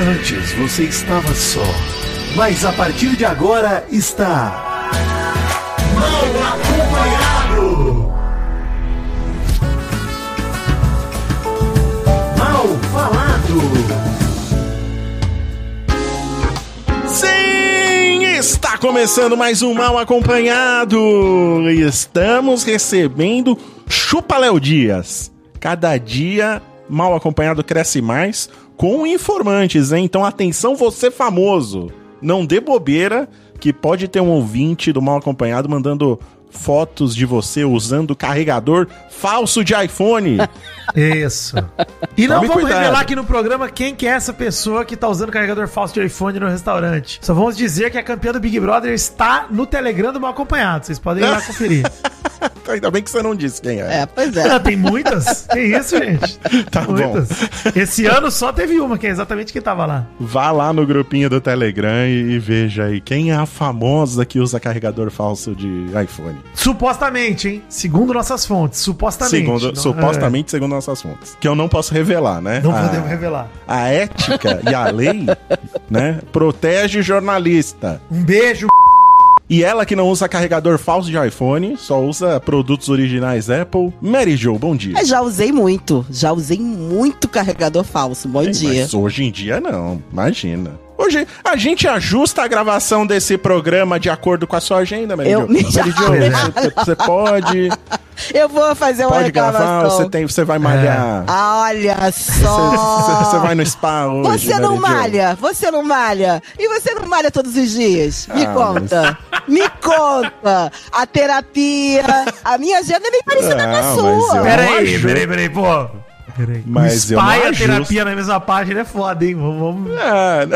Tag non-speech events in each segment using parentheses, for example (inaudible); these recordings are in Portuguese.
Antes você estava só, mas a partir de agora está. Mal acompanhado! Mal falado! Sim, está começando mais um Mal Acompanhado. E Estamos recebendo Chupa Léo Dias. Cada dia, Mal Acompanhado cresce mais com informantes, hein? Então atenção você famoso. Não dê bobeira que pode ter um ouvinte do Mal Acompanhado mandando fotos de você usando carregador falso de iPhone. (laughs) Isso. E não Tome vamos cuidado. revelar aqui no programa quem que é essa pessoa que tá usando carregador falso de iPhone no restaurante. Só vamos dizer que a campeã do Big Brother está no Telegram do Mal Acompanhado. Vocês podem ir lá (laughs) conferir. Ainda bem que você não disse quem é. É, pois é. Ah, (laughs) tem muitas? Que isso, gente? (laughs) Tá bom. muitas. Esse ano só teve uma, que é exatamente quem tava lá. Vá lá no grupinho do Telegram e, e veja aí quem é a famosa que usa carregador falso de iPhone. Supostamente, hein? Segundo nossas fontes. Supostamente. Segundo, Não- supostamente, segundo nossas fontes. Que eu não posso revelar, né? é, não A- podemos revelar. A ética e a lei, (laughs) né, protege jornalista. Um beijo. E ela que não usa carregador falso de iPhone, só usa produtos originais Apple. Mary Jo, bom dia. Eu já usei muito. Já usei muito carregador falso. Bom dia. Mas hoje em dia não, imagina. Hoje a gente ajusta a gravação desse programa de acordo com a sua agenda, Mary Eu me- Mary Jo, (laughs) você, você pode, Eu vou fazer uma pode gravar, você, tem, você vai malhar. Olha (laughs) Você, só. você vai no spa hoje. Você não Mary Jo. malha, você não malha. E você não malha todos os dias? Me Ah, conta. Me conta. A terapia. A minha agenda é bem parecida com a Não, sua. mas Peraí, peraí, peraí, pô. Peraí. Mas o eu spa e a terapia na mesma página é foda, hein? Vamos. vamos- É,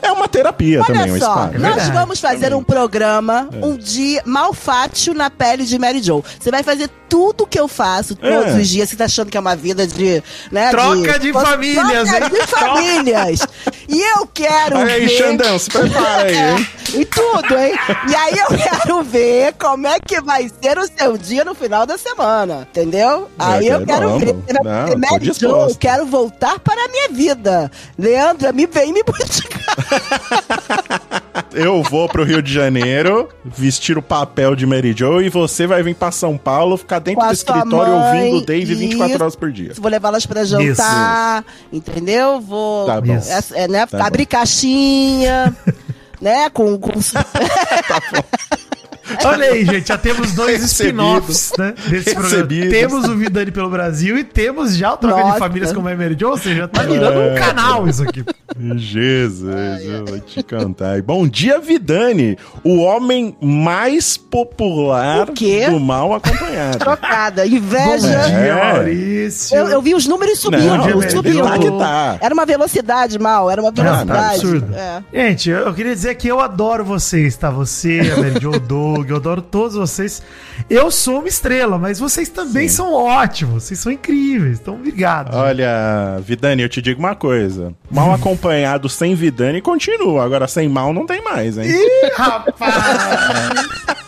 (laughs) é uma terapia também, um Olha só, spa. nós verdade. vamos fazer um programa, É. um dia malfátio na pele de Mary Jo. Você vai fazer tudo que eu faço todos É. os dias. Você tá achando que é uma vida de. Né, Troca de famílias, Troca hein? de famílias. e eu quero aí, ver. Xandão, se prepara aí, hein? E tudo, hein? E aí eu quero ver como é que vai ser o seu dia no final da semana, entendeu? Aí eu quero- quero vamos. ver. Não, Mary Jo, disposto. eu quero voltar para a minha vida. Leandra, me vem me buscar. (laughs) Eu vou pro Rio de Janeiro vestir o papel de Mary Jo e você vai vir pra São Paulo ficar dentro do escritório mãe, ouvindo o Dave 24 isso. horas por dia. Vou levá-las pra jantar, entendeu? Vou Tá bom. é, é, né, Tá abrir caixinha, (laughs) né? Com, com... (laughs) (laughs) Olha aí, gente, já temos dois spin-offs, né? Desse programa. Temos o Vidani pelo Brasil e temos já o Troca de Nossa. Famílias com a Mary Jo, ou seja, tá virando um É. canal isso aqui. Jesus, eu vou te cantar. Bom dia, Vidani, o homem mais popular O do mal acompanhado. trocada, Bom inveja. dia, É. Maurício. Eu, eu vi os números subindo, Não, dia, subindo. tá que tá. Era uma velocidade mal, era uma Não, velocidade. absurdo. É. Gente, eu, eu queria dizer que eu adoro vocês, tá? Você, a Mary Jo, o Doug, eu adoro todos vocês. Eu sou uma estrela, mas vocês também são ótimos, vocês são incríveis, então obrigado. Olha, Vidani, eu te digo uma coisa. Mal (laughs) acompanhado sem Vidani continua. Agora sem mal não tem mais, hein? Ih, rapaz! (laughs)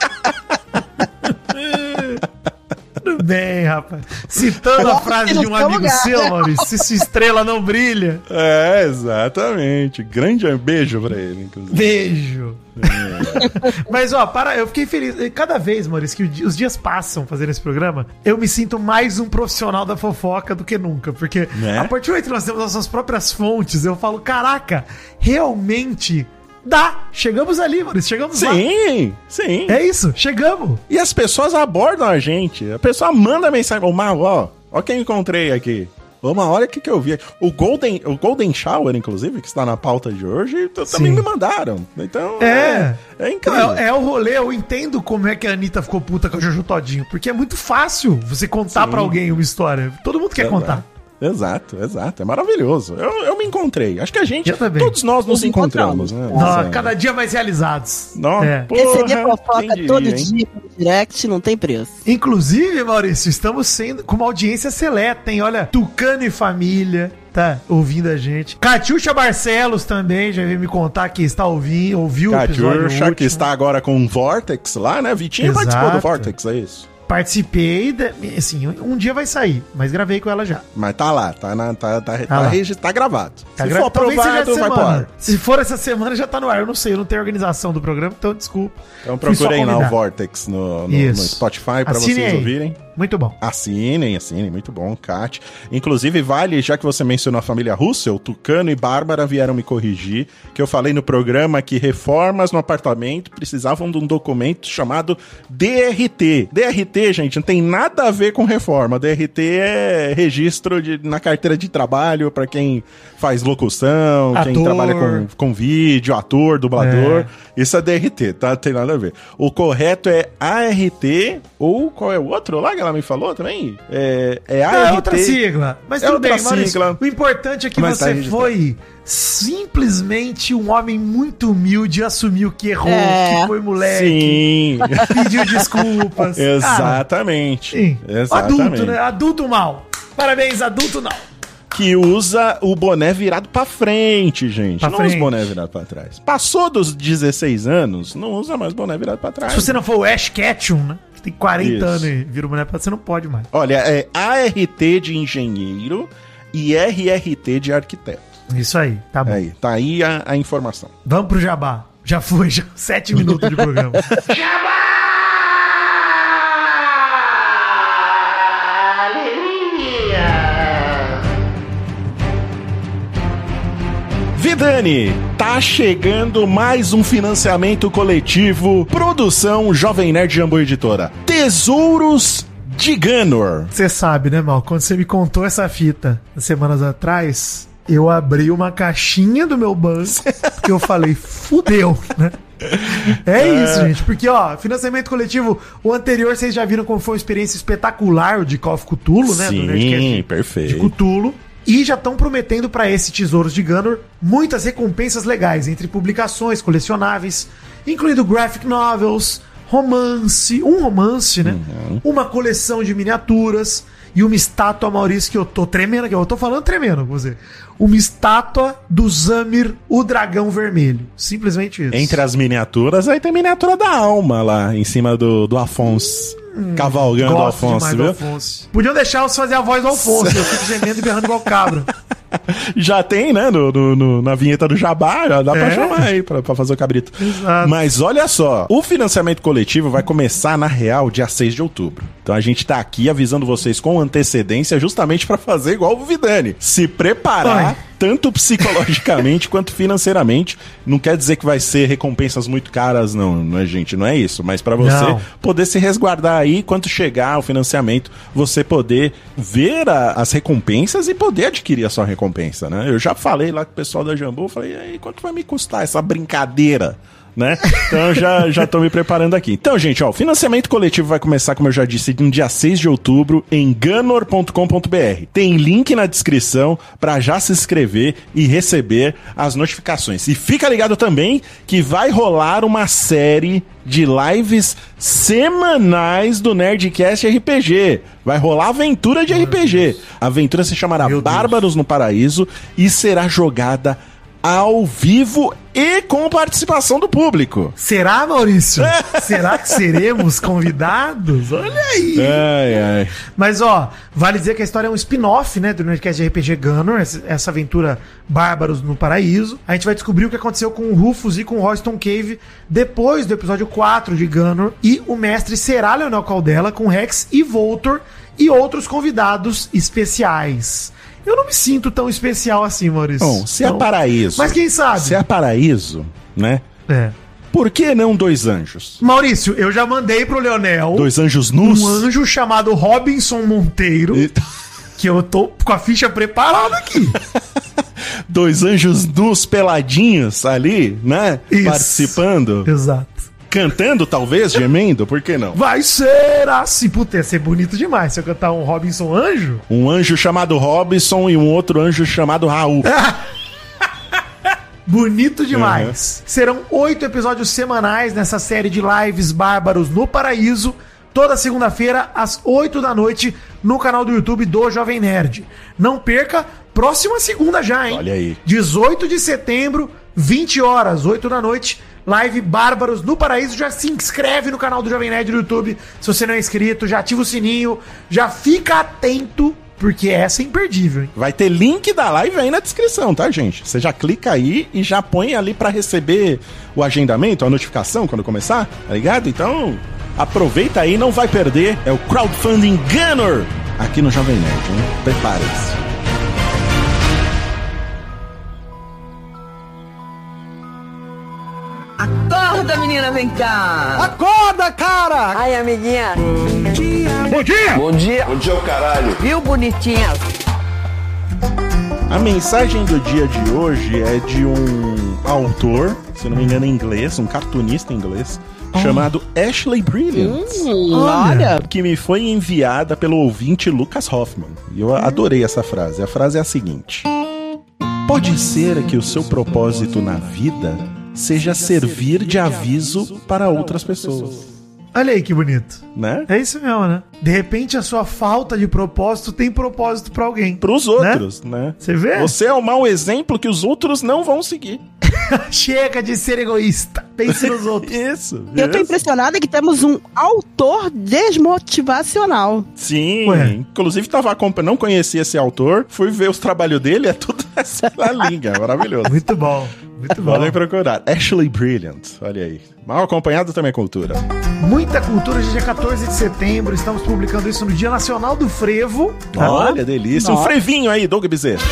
bem, rapaz. Citando a frase de um amigo lugar. seu, Maurício, se sua estrela não brilha, É, exatamente. Grande beijo pra ele, inclusive. beijo. (laughs) Mas, ó, para, eu fiquei feliz. Cada vez, Maurício, que os dias passam fazendo esse programa, eu me sinto mais um profissional da fofoca do que nunca. Porque Né? a partir do momento que nós temos nossas próprias fontes, eu falo, caraca, realmente dá. Chegamos ali, Maurício, chegamos lá. Sim, sim. É isso, chegamos. E as pessoas abordam a gente. A pessoa manda mensagem. Ô, Mal, ó, ó quem encontrei aqui. Uma hora que que eu vi. O Golden, o Golden Shower, inclusive, que está na pauta de hoje, também Sim. me mandaram. Então, É. é, é incrível. É, é o rolê, eu entendo como é que a Anitta ficou puta com o Jojo Todinho. Porque é muito fácil você contar Sim. pra alguém uma história. Todo mundo quer Exato. contar. Exato, exato. É maravilhoso. Eu, eu me encontrei. Acho que a gente, todos nós nos Nos encontramos, né? Nó, Nessa- cada dia mais realizados. Nó, É. porra, Receber fofoca todo hein? dia no direct não tem preço. Inclusive, Maurício, estamos sendo com uma audiência seleta, hein? Olha, Tucano e família, tá ouvindo a gente. Catiuxa Barcelos também, já veio me contar que está ouvindo, ouviu o episódio Catiuxa, que está agora com o Vortex lá, né? Vitinho Exato. participou do Vortex, é isso? Participei, assim, um dia vai sair, mas gravei com ela já. Mas tá lá, tá, na, tá, tá, tá, lá. regi- tá gravado. Tá Se gra- for talvez seja aprovado, essa vai pro semana. ar. Se for essa semana, já tá no ar. Eu não sei, eu não tenho organização do programa, então desculpa. Então procurem lá o. Vortex no, no, no. Spotify pra Assinem vocês aí. ouvirem. Muito bom. Assinem, assinem, muito bom, Kat. Inclusive, vale, já que você mencionou a família Russell, Tucano e Bárbara vieram me corrigir, que eu falei no programa que reformas no apartamento precisavam de um documento chamado DRT. DRT, gente, não tem nada a ver com reforma. DRT é registro de, na carteira de trabalho para quem faz locução, quem Ator. trabalha com, com vídeo, ator, dublador. Isso é DRT, tá? Tem nada a ver. O correto é ART ou qual é o outro lá que ela me falou também? É, é ART. É outra sigla. Mas É tudo outra bem, Maurício. sigla. O importante é que Mas tá você registrado. foi simplesmente um homem muito humilde, assumiu que errou, É. que foi moleque, Sim, pediu desculpas. (laughs) Exatamente. sim. Exatamente. Adulto, né? Adulto mal. Parabéns, adulto não. Que usa o boné virado pra frente, gente. Pra não frente. usa boné virado pra trás. Passou dos 16 anos, não usa mais boné virado pra trás. Se você não for o Ash Ketchum, né? Tem 40 Isso. anos e vira pra você não pode mais. Olha, é ART de engenheiro e RRT de arquiteto. Isso aí, tá bom. Aí, tá aí a, a informação. Vamos pro Jabá. Já foi, já. (laughs) Sete minutos de programa. Vidani, tá chegando mais um financiamento coletivo, produção Jovem Nerd Jambu Editora. Tesouros de Ganor. Você sabe, né, Mal? Quando você me contou essa fita semanas atrás, eu abri uma caixinha do meu banco (laughs) porque eu falei, fudeu, né? É isso, gente. Porque, ó, financiamento coletivo, o anterior vocês já viram como foi uma experiência espetacular, o de Call of Cthulhu, né? Sim, de perfeito. Cthulhu. E já estão prometendo para esse Tesouros de Gunner muitas recompensas legais, entre publicações, colecionáveis, incluindo graphic novels, romance, um romance, né? Uhum. Uma coleção de miniaturas e uma estátua, Maurício, que eu tô tremendo aqui, eu tô falando tremendo com você. Uma estátua do Zamir, o dragão vermelho. Simplesmente isso. Entre as miniaturas, aí tem miniatura da alma lá, em cima do, do Afonso. Cavalgando o Gosto Afonso, demais do viu? Alfonso. Podiam deixar eu fazer a voz do Alfonso, eu fico (laughs) gemendo e berrando igual cabra. (laughs) Já tem, né? No, no- no- na vinheta do Jabá, já dá pra É. chamar aí pra, pra fazer o cabrito. Exato. Mas olha só, o financiamento coletivo vai começar na real dia 6 de outubro. Então a gente tá aqui avisando vocês com antecedência justamente pra fazer igual o Vidani. Se preparar. Vai. Tanto psicologicamente (laughs) quanto financeiramente. Não quer dizer que vai ser recompensas muito caras, não, não é, gente? Não é isso. Mas pra você Não. poder se resguardar aí, quando chegar o financiamento, você poder ver a- as recompensas e poder adquirir a sua recompensa, né? Eu já falei lá com o pessoal da Jambu, falei, e aí, quanto vai me custar essa brincadeira? Né? Então já, já tô me preparando aqui. Então, gente, ó, o financiamento coletivo vai começar, como eu já disse, no dia 6 de outubro em ganor.com.br. Tem link na descrição para já se inscrever e receber as notificações. E fica ligado também que vai rolar uma série de lives semanais do Nerdcast RPG. Vai rolar aventura de RPG. A aventura se chamará Meu Deus. Bárbaros no Paraíso e será jogada ao vivo e com participação do público. Será, Maurício? (laughs) Será que seremos convidados? Olha aí. Ai, ai. Mas, ó, vale dizer que a história é um spin-off, né, do Nerdcast de RPG Gunner, essa, essa aventura Bárbaros no Paraíso. A gente vai descobrir o que aconteceu com o Rufus e com o Royston Cave depois do episódio 4 de Gunner. E o mestre será Leonel Caldela com Rex e Voltor e outros convidados especiais. Eu não me sinto tão especial assim, Maurício. Bom, se é Então- paraíso. Mas quem sabe? Se é paraíso, né? É. Por que não dois anjos? Maurício, eu já mandei pro Leonel Dois anjos nus? um anjo chamado Robinson Monteiro, E- (laughs) que eu tô com a ficha preparada aqui. (laughs) Dois anjos nus peladinhos ali, né? Isso. Participando. Exato. Cantando, talvez, gemendo, por que não? Vai ser assim. Puta, ia ser bonito demais se eu cantar um Robinson Anjo. Um anjo chamado Robson e um outro anjo chamado Raul. (laughs) Bonito demais. Serão oito episódios semanais nessa série de lives bárbaros no Paraíso. Toda segunda-feira, às 8 da noite, no canal do YouTube do Jovem Nerd. Não perca, próxima segunda já, hein? Olha aí. 18 de setembro, 20 horas, 8 da noite, live Bárbaros no Paraíso. Já se inscreve no canal do Jovem Nerd no YouTube, se você não é inscrito, já ativa o sininho, já fica atento, porque essa é imperdível, hein? Vai ter link da live aí na descrição, tá, gente? Você já clica aí e já põe ali pra receber o agendamento, a notificação quando começar, tá ligado? Então, aproveita aí, não vai perder. É o Crowdfunding Gunner aqui no Jovem Nerd? Prepare-se. Menina, vem cá. Acorda, cara! Ai, amiguinha. Bom dia! Bom dia. Bom dia, o caralho. Viu, bonitinha? A mensagem do dia de hoje é de um autor, se não me engano, em inglês, um cartunista inglês, chamado Ashley Brilliant. Olha. que me foi enviada pelo ouvinte Lucas Hoffman. E eu adorei essa frase. A frase é a seguinte: Pode ser que o seu propósito na vida seja servir de aviso para outras pessoas, Olha aí que bonito. né? É isso mesmo, né? De repente a sua falta de propósito tem propósito pra alguém. Para os outros, né? Você vê? Você é o mau exemplo que os outros não vão seguir. (laughs) Chega de ser egoísta. Pense nos (laughs) outros. Isso. Eu tô isso. impressionada que temos um autor desmotivacional. Sim, Ué. inclusive tava acompanhando, não conhecia esse autor, fui ver os trabalhos dele, é tudo (laughs) essa linha, maravilhoso. Muito bom. Muito bom. Podem procurar. Ashley Brilliant, olha aí. Mal acompanhado também é cultura. Muita cultura de dia 14 de setembro. Estamos publicando isso no Dia Nacional do Frevo. tá? Olha, delícia. Um Nossa. frevinho aí, Doug Bezerra.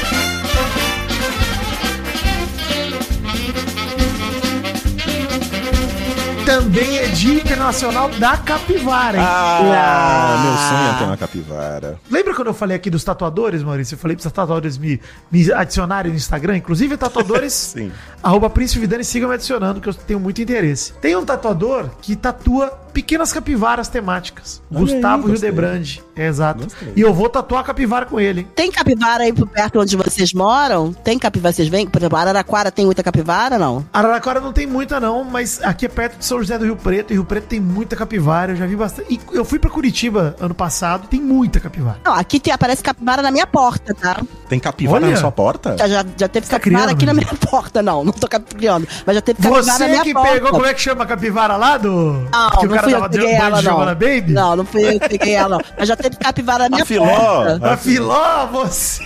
Também é Dia Internacional da Capivara. hein? Ah, meu sonho é ter uma capivara. Lembra quando eu falei aqui dos tatuadores, Maurício? Eu falei para os tatuadores me, me adicionarem no Instagram. Inclusive, tatuadores. (laughs) Sim. arroba Príncipe Vidani, sigam me adicionando, que eu tenho muito interesse. Tem um tatuador que tatua pequenas capivaras temáticas. Olha aí, Gustavo gostei. Hildebrand. É, exato. Gostei. E eu vou tatuar a capivara com ele, hein? Tem capivara aí por perto onde vocês moram? Tem capivara? Vocês vêm? Por exemplo, Araraquara tem muita capivara, não? Araraquara não tem muita, não, mas aqui é perto de São José do Rio Preto, e Rio Preto tem muita capivara, eu já vi bastante. E eu fui pra Curitiba ano passado, tem muita capivara. Não, aqui tem, aparece capivara na minha porta, tá? Tem capivara Olha. na sua porta? Já, já, já teve Tá capivara criando, aqui na menino? minha porta, não. Não tô cap- criando. Mas já teve capivara na Você minha que porta. pegou, como é que chama a capivara lá do. Não, que não fui eu que peguei ela, não. Baby? Não, não fui eu que peguei ela, não. Mas já teve capivara na minha A filó. porta. A Filó, você.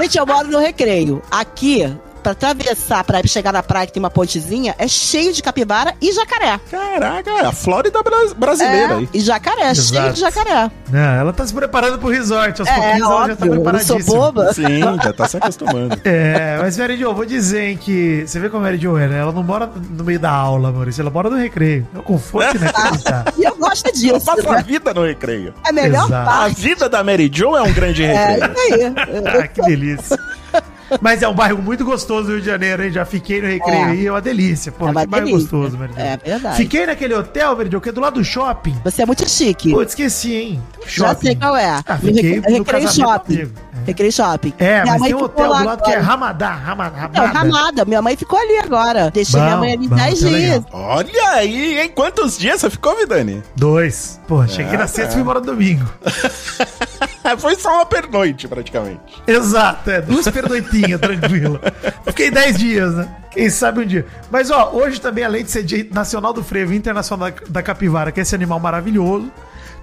Gente, eu moro no recreio. Aqui, pra atravessar, pra chegar na praia que tem uma pontezinha, é cheio de capivara e jacaré. Caraca, é a Flórida bra- brasileira É, aí. e jacaré, cheio Exato. de jacaré. Não, ela tá se preparando pro resort. Aos É, pouquinhos ela já tá óbvio, eu sou preparadíssima. boba. Sim, já tá se acostumando. (laughs) É, mas Mary Jo, vou dizer hein, que. Você vê como a Mary Jo é, né? Ela não mora no meio da aula, Maurício. Ela mora no recreio. É o conforto, né? tá. (laughs) E eu gosto Eu disso, passo a né? vida no recreio. É a melhor Exato. A parte. vida da Mary Jo é um grande É, recreio. isso aí. Ah, que delícia. (laughs) Mas é um bairro muito gostoso do Rio de Janeiro, hein? Já fiquei no recreio É. aí, é uma delícia. Pô, É uma que bairro delícia. gostoso, Mary Jo. É verdade. Fiquei naquele hotel, Jo, que é do lado do shopping. Você é muito chique. Pô, esqueci, hein? Um Já sei qual é. Ah, No fiquei Recre- no Recreio Shopping. amigo. Recreio Shopping. É, Minha mas mãe tem um hotel lá do lado que é agora. Ramadá, Ramadá, Não, Ramada. Ramada. Minha mãe ficou ali agora. Deixei Bom, minha mãe ali bom, 10 tá legal. dias. Olha aí, hein? Quantos dias você ficou, Vidani? Dois. Pô, cheguei É, na sexta e é. fui embora no domingo. (laughs) Foi só uma pernoite, praticamente. Exato, é. Duas pernoitinhas, (laughs) tranquilo. Fiquei dez dias, né? Quem sabe um dia. Mas, ó, hoje também, além de ser Dia Nacional do Frevo e Internacional da Capivara, que é esse animal maravilhoso,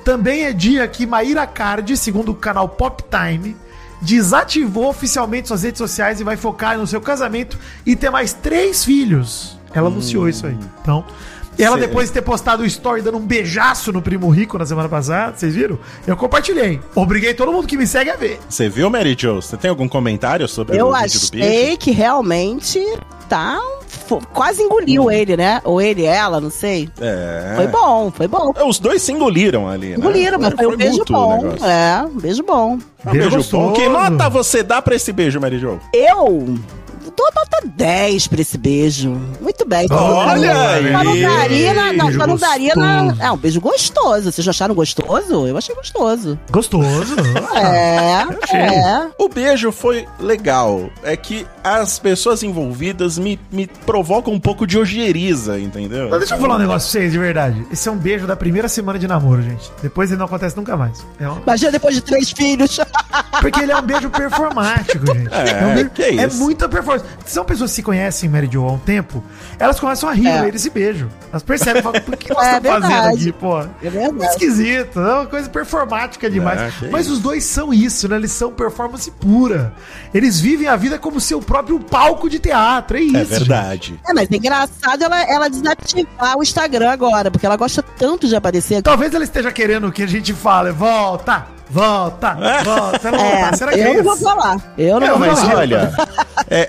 também é dia que Maíra Card, segundo o canal Pop Time, desativou oficialmente suas redes sociais e vai focar no seu casamento e ter mais três filhos. Ela anunciou isso aí. Então. E ela, Sei. depois de ter postado o story dando um beijaço no primo rico na semana passada, vocês viram? Eu compartilhei. Obriguei todo mundo que me segue a ver. Você viu, Mary Jo? Você tem algum comentário sobre Eu o vídeo do beijo? achei que realmente tá. Quase engoliu ele, né? Ou ele, ela, não sei. É. Foi bom, foi bom. Os dois se engoliram ali, né? Engoliram, mas foi um beijo bom. É, um beijo bom. Um beijo gostoso. bom. Que nota você dá pra esse beijo, Mary Jo? Eu dou nota 10 pra esse beijo. Muito bem. Olha aí. Só não daria na. Não, só não daria na. É um beijo gostoso. Vocês acharam gostoso? Eu achei gostoso. Gostoso. É, é. O beijo foi legal. É que as pessoas envolvidas me, me provocam um pouco de ojeriza, entendeu? Mas deixa eu falar um negócio pra vocês, de verdade. Esse é um beijo da primeira semana de namoro, gente. Depois ele não acontece nunca mais. É um- Imagina depois de três filhos. (laughs) Porque ele é um beijo performático, gente. É, um beijo- que é é muita performance. São pessoas que se conhecem Mary Jo há um tempo, elas começam a rir É. no meio desse beijo. Elas percebem, falam, por que nós É estamos fazendo verdade. aqui, pô? É verdade. Esquisito, é uma coisa performática demais. É, Mas isso. os dois são isso, né? Eles são performance pura. Eles vivem a vida como seu próprio palco de teatro, é isso. É gente. verdade. É, mas é engraçado ela, ela desativar o Instagram agora, porque ela gosta tanto de aparecer. Talvez ela esteja querendo que a gente fale, volta, volta, (laughs) volta. É, volta. Será que eu é não vou falar. Eu não Não, vou mas falar. olha, (laughs)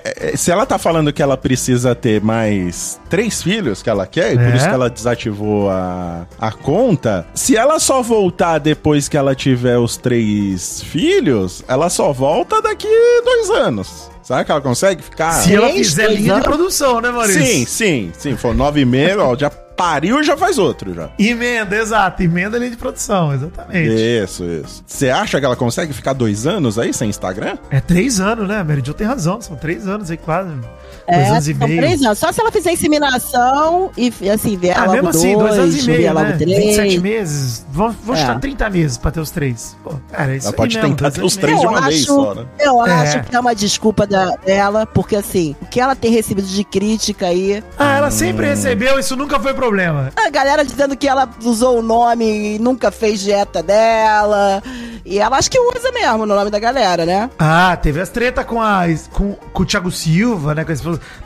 é, é, se ela tá falando que ela precisa ter mais três filhos que ela quer, e por É. isso que ela desativou a, a conta, se ela só voltar depois que ela tiver os três filhos, ela só volta daqui dois anos. Será que ela consegue ficar? Se ela fizer linha de produção, né, Maurício? Sim, sim, sim. For nove meses, ó, já pariu e já faz outro já. Emenda, exato. Emenda ali de produção, exatamente. Isso, isso. Você acha que ela consegue ficar dois anos aí sem Instagram? É três anos, né? A Mary Jo tem razão. São três anos aí, quase. dois É, anos e são meio. três anos. Só se ela fizer inseminação e assim, vier Ah, logo mesmo assim, dois, anos e meio, logo né? três. 27 meses. Vamos, vamos É. chutar 30 meses pra ter os três. Pô, cara, isso Ela pode mesmo, tentar dois ter os três meio. de uma vez só, né? Eu É. acho que é uma desculpa da- dela, porque assim, o que ela tem recebido de crítica aí, Ah, ela sempre Hum. recebeu, isso nunca foi problema. A galera dizendo que ela usou o nome e nunca fez dieta dela. E ela acho que usa mesmo no nome da galera, né? Ah, teve as treta com, a, com, com o Thiago Silva, né? Com.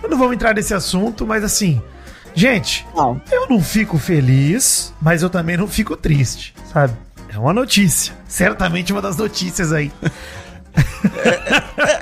Eu não vamos entrar nesse assunto, mas assim. Gente, Não. eu não fico feliz, mas eu também não fico triste, sabe? É uma notícia. Certamente uma das notícias aí.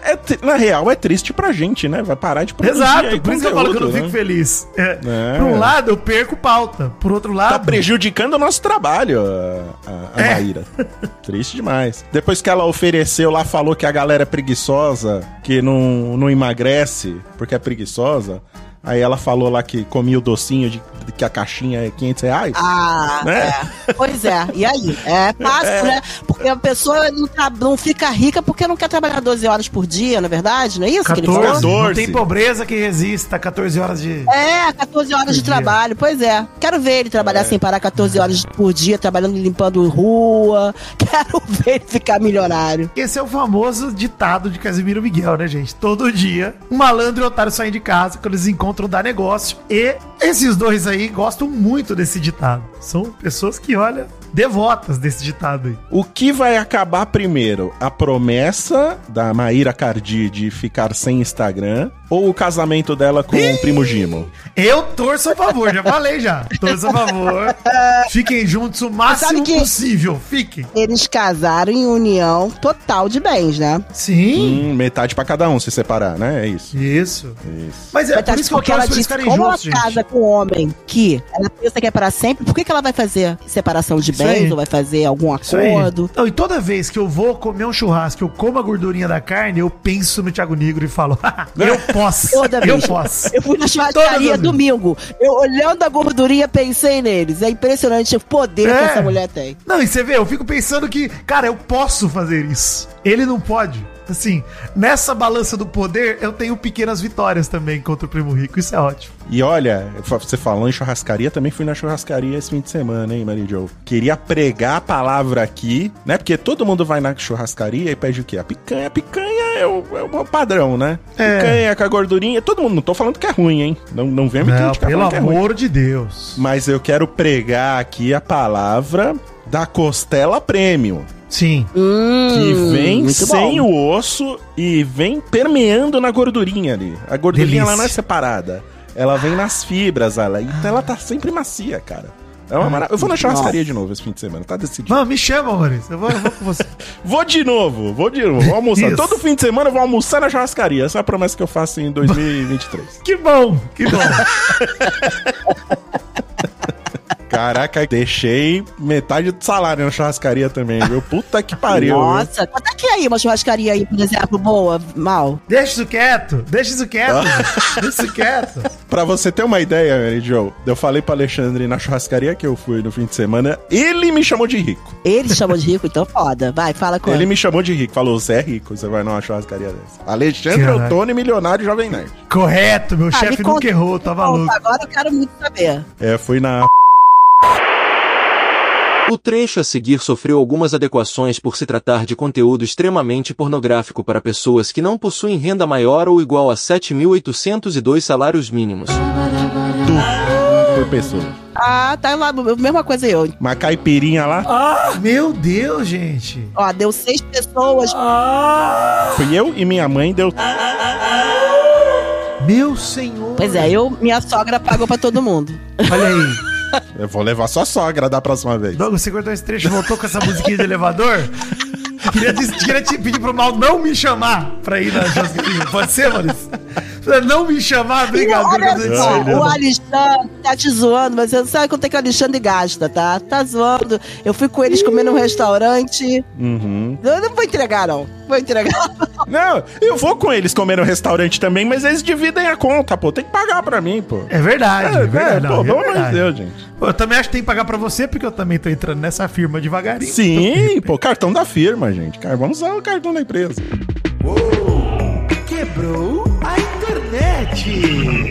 É, tri- na real, é triste pra gente, né? Vai parar de produzir aí Exato, por isso que eu falo que eu não fico né? feliz. É, É. Por um lado, eu perco pauta. Por outro lado. Tá prejudicando o nosso trabalho, a, a, a É. Maíra. (laughs) Triste demais. Depois que ela ofereceu lá, falou que a galera é preguiçosa, que não, não emagrece porque é preguiçosa. Aí ela falou lá que comia o docinho de, de que a caixinha é 500 reais. Ah, Né? é. Pois é. E aí? É fácil, né? Porque a pessoa não, tá- não fica rica porque não quer trabalhar 12 horas por dia, na verdade? Não é isso que ele 14, falou? Não 14. tem pobreza que resista 14 horas de. É, 14 horas de dia. trabalho, pois é. Quero ver ele É. trabalhar sem parar 14 horas por dia, trabalhando e limpando rua. (laughs) Quero ver ele ficar milionário. Esse é o famoso ditado de Casimiro Miguel, né, gente? Todo dia, um malandro e um otário saem de casa quando eles encontram dar negócio. E esses dois aí gostam muito desse ditado. São pessoas que, olha, devotas desse ditado aí. O que vai acabar primeiro? A promessa da Maíra Cardi de ficar sem Instagram ou o casamento dela com o primo Gimo? Eu torço a favor, já falei já. Torço a favor. Fiquem juntos o máximo possível. Fiquem. Eles casaram em união total de bens, né? Sim. Hum, metade pra cada um se separar, né? É isso. Isso. Isso. Mas é Mas por isso que eu ela torço eles disse, como juntos, ela casa gente. com um homem que ela pensa que é para sempre, por que, que ela vai fazer separação de Isso bens aí. ou vai fazer algum acordo? Não, e toda vez que eu vou comer um churrasco, eu como a gordurinha da carne, eu penso no Thiago Negro e falo, (laughs) eu posso. Toda eu vez. posso. Eu fui na churrascaria domingo. Eu olhando a gordurinha, pensei neles. É impressionante o poder É. que essa mulher tem. Não, e você vê, eu fico pensando que, cara, eu posso fazer isso. Ele não pode. Assim, nessa balança do poder, eu tenho pequenas vitórias também contra o Primo Rico. Isso é ótimo. E olha, você falou em churrascaria, também fui na churrascaria esse fim de semana, hein, Mary Jo? Queria pregar a palavra aqui, né? Porque todo mundo vai na churrascaria e pede o quê? A picanha. A picanha é o, é o padrão, né? É. Picanha com a gordurinha. Todo mundo, não tô falando que é ruim, hein? Não, não vem me criticar pelo falando que é ruim. amor de Deus. Mas eu quero pregar aqui a palavra da costela premium. Sim. Hum, Que vem sem bom. o osso e vem permeando na gordurinha ali. A gordurinha ela Delícia. não é separada. Ela vem nas fibras, ela. Então ela tá sempre macia, cara. É uma maravilha. Eu vou na churrascaria de novo esse fim de semana, tá decidido. Mano, me chama, Maurício. Eu vou, eu vou com você. (laughs) Vou de novo, vou de novo, vou almoçar. Todo fim de semana eu vou almoçar na churrascaria. Essa é a promessa que eu faço em 2023. (laughs) que bom, que bom. (laughs) Caraca, deixei metade do salário na churrascaria também, viu? Puta que pariu. Nossa, quanto é que é aí uma churrascaria aí, por exemplo, boa, mal? Deixa isso quieto, deixa isso quieto. gente. deixa isso quieto. (laughs) Pra você ter uma ideia, Mary Joe, eu falei pro Alexandre na churrascaria que eu fui no fim de semana, ele me chamou de rico. Ele chamou de rico, então foda. Vai, fala com Ele ele. me chamou de rico, falou, você é rico, você vai numa churrascaria dessa. Alexandre Caraca. Ottoni, milionário Jovem Nerd. Correto, meu Ah, chefe me nunca conta- errou, tá Conta, maluco. Agora eu quero muito saber. É, fui na... O trecho a seguir sofreu algumas adequações por se tratar de conteúdo extremamente pornográfico para pessoas que não possuem renda maior ou igual a 7.802 salários mínimos. por pessoa. Ah, tá lá, mesma coisa eu. Uma caipirinha lá, Ah, meu Deus, gente. Ó, deu seis pessoas. fui eu e minha mãe, deu... Meu senhor. Pois é, eu, minha sogra pagou pra todo mundo. Olha aí. Eu vou levar sua sogra da próxima vez. Douglas, você cortou esse trecho e voltou com essa musiquinha de elevador? Queria, te, queria te pedir pro Mal não me chamar pra ir na churrascaria. Pode ser, Maurício? Pra não me chamar, obrigado. E olha só, o Alexandre tá te zoando, mas você sabe quanto é que o Alexandre gasta, tá? Tá zoando. Eu fui com eles comer num restaurante. Uhum. Eu não vou entregar, não. Vou entregar. Não, eu vou com eles comer no restaurante também, mas eles dividem a conta, pô. Tem que pagar pra mim, pô. É verdade, é, verdade. pô, não, é pelo amor de verdade. Deus, gente. Pô, Eu também acho que tem que pagar pra você, porque eu também tô entrando nessa firma devagarinho. Sim, (laughs) pô, cartão da firma, gente. Cara, vamos usar o cartão da empresa. Quebrou a internet.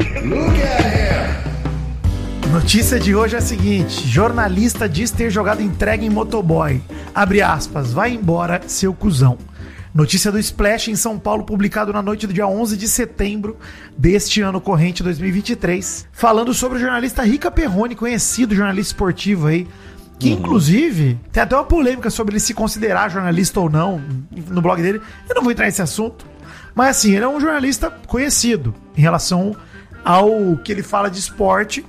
Notícia de hoje é a seguinte: jornalista diz ter jogado entrega em motoboy. Abre aspas, vai embora, seu cuzão. Notícia do Splash em São Paulo, publicado na noite do dia 11 de setembro deste ano corrente 2023, falando sobre o jornalista Rica Perrone, conhecido jornalista esportivo aí, que inclusive tem até uma polêmica sobre ele se considerar jornalista ou não no blog dele. Eu não vou entrar nesse assunto, mas assim, ele é um jornalista conhecido em relação ao que ele fala de esporte.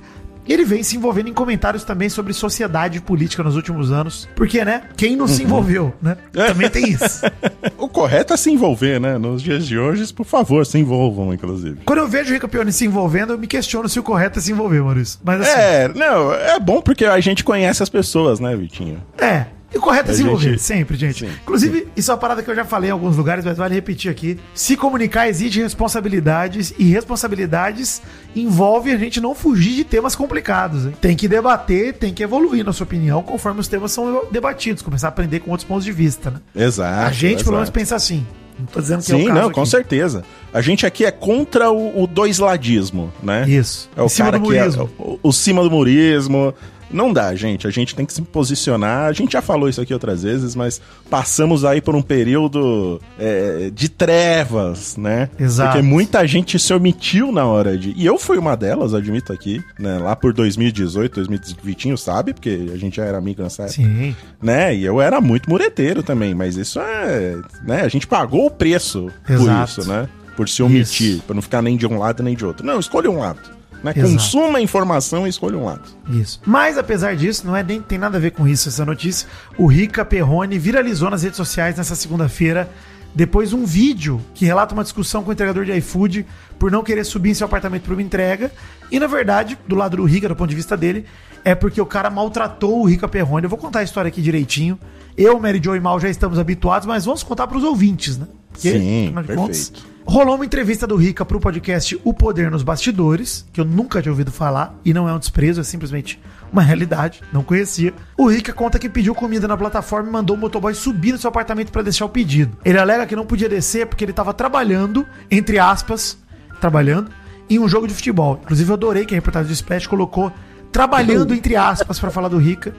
Ele vem se envolvendo em comentários também sobre sociedade e política nos últimos anos. Porque, né? Quem não se envolveu, né? Também tem isso. (laughs) O correto é se envolver, né? Nos dias de hoje, por favor, se envolvam, inclusive. Quando eu vejo o Rica Pione se envolvendo, eu me questiono se o correto é se envolver, Maurício. Mas assim, É, não, é bom porque a gente conhece as pessoas, né, Vitinho? É. E o correto é A se envolver, gente- (laughs) sempre, gente. Sim. Inclusive, isso é uma parada que eu já falei em alguns lugares, mas vale repetir aqui. Se comunicar exige responsabilidades e responsabilidades envolve a gente não fugir de temas complicados. hein? Tem que debater, tem que evoluir na sua opinião conforme os temas são debatidos, começar a aprender com outros pontos de vista, né? Exato. a gente, pelo menos, exato. pensa assim. Não tô dizendo que é o Sim, caso não, com aqui. certeza. A gente aqui é contra o, o dois ladismo, né? Isso. É o Em cara do que é o, o cima do murismo. Não dá, gente. A gente tem que se posicionar. A gente já falou isso aqui outras vezes, mas passamos aí por um período é, de trevas, né? Exato. Porque muita gente se omitiu na hora de. E eu fui uma delas, admito aqui, né? Lá por 2018, 2018, Vitinho sabe, porque a gente já era amigo nessa época Sim. né? E eu era muito mureteiro também, mas isso é, né? A gente pagou o preço por Exato. isso, né? Por se omitir, Isso. pra não ficar nem de um lado nem de outro. Não, escolha um lado. Né? Consuma a informação e escolha um lado. Isso. Mas apesar disso, não é nem tem nada a ver com isso essa notícia. O Rica Perrone viralizou nas redes sociais nessa segunda-feira depois de um vídeo que relata uma discussão com o entregador de iFood por não querer subir em seu apartamento para uma entrega. E na verdade, do lado do Rica, do ponto de vista dele, é porque o cara maltratou o Rica Perrone. Eu vou contar a história aqui direitinho. Eu, Mary Jo e Mal já estamos habituados, mas vamos contar para os ouvintes, né? Sim, afinal de perfeito. Rolou uma entrevista do Rica pro podcast O Poder nos Bastidores, que eu nunca tinha ouvido falar, e não é um desprezo, é simplesmente uma realidade, não conhecia. O Rica conta que pediu comida na plataforma e mandou o motoboy subir no seu apartamento para deixar o pedido. Ele alega que não podia descer porque ele estava trabalhando, entre aspas, trabalhando, em um jogo de futebol. Inclusive eu adorei que a reportagem do Splash colocou trabalhando, (laughs) entre aspas, para falar do Rica.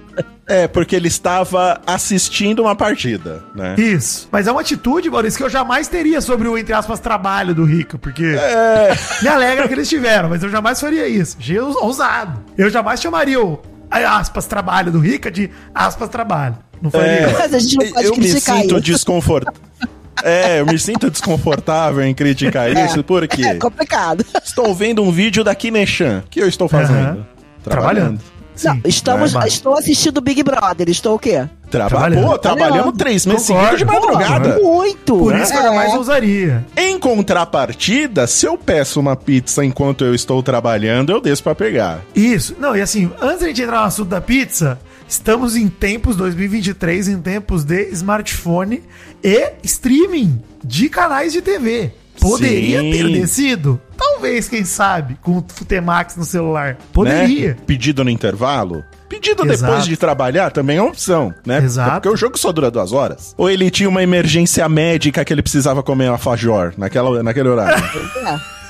É, porque ele estava assistindo uma partida, né? Isso. Mas é uma atitude, Maurício, que eu jamais teria sobre o, entre aspas, trabalho do Rica, porque me alegra que eles tiveram, mas eu jamais faria isso. Acheious- ousado. Eu jamais chamaria o, aspas, trabalho do Rica de aspas, trabalho. Não faria É, isso. Mas a gente não pode eu me criticar sinto isso. desconfortável. É, eu me sinto desconfortável em criticar isso, porque É complicado. estou vendo um vídeo da Kineshan. O que eu estou fazendo? Aham. Trabalhando. Não, estamos, Vai. estou assistindo Big Brother. Estou o quê? Traba Trabalhando. Pô, trabalhamos Trabalhando. três meses seguidos de madrugada. Muito. Por isso que eu É. jamais ousaria. Em contrapartida, se eu peço uma pizza enquanto eu estou trabalhando, eu desço pra pegar. Isso. Não, e assim, antes da gente entrar no assunto da pizza, estamos em tempos 2023, em tempos de smartphone e streaming de canais de TV. Poderia Sim. ter descido? Talvez, quem sabe, com o Futemax no celular. Poderia. Né? Pedido no intervalo. Pedido Exato. depois de trabalhar também é uma opção, né? Exato. Porque o jogo só dura duas horas. Ou ele tinha uma emergência médica que ele precisava comer alfajor naquela, naquele horário. (laughs)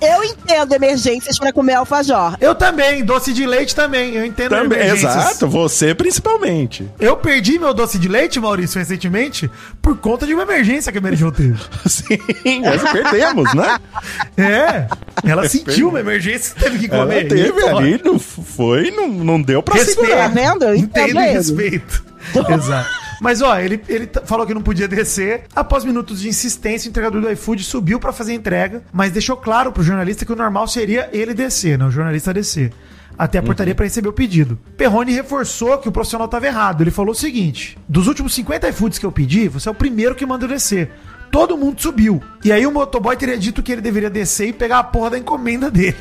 Eu entendo emergências pra comer alfajor. Eu também, doce de leite também. Eu entendo também, emergências. exato, você principalmente. Eu perdi meu doce de leite, Maurício, recentemente, por conta de uma emergência que a Mary Jo teve. Sim, nós perdemos, né? (laughs) É, ela sentiu uma emergência e teve que Ela comer. teve Então, ali, não foi, não, não deu pra Respeito. Tá segurar. vendo? Eu Entendo entendo e respeito. (laughs) Exato. Mas ó, ele, ele falou que não podia descer. Após minutos de insistência, o entregador do iFood subiu pra fazer a entrega, mas deixou claro pro jornalista que o normal seria ele descer, não o jornalista descer. Até a portaria pra receber o pedido. Perrone reforçou que o profissional estava errado. Ele falou o seguinte: dos últimos 50 iFoods que eu pedi, você é o primeiro que manda descer. Todo mundo subiu. E aí o motoboy teria dito que ele deveria descer e pegar a porra da encomenda dele.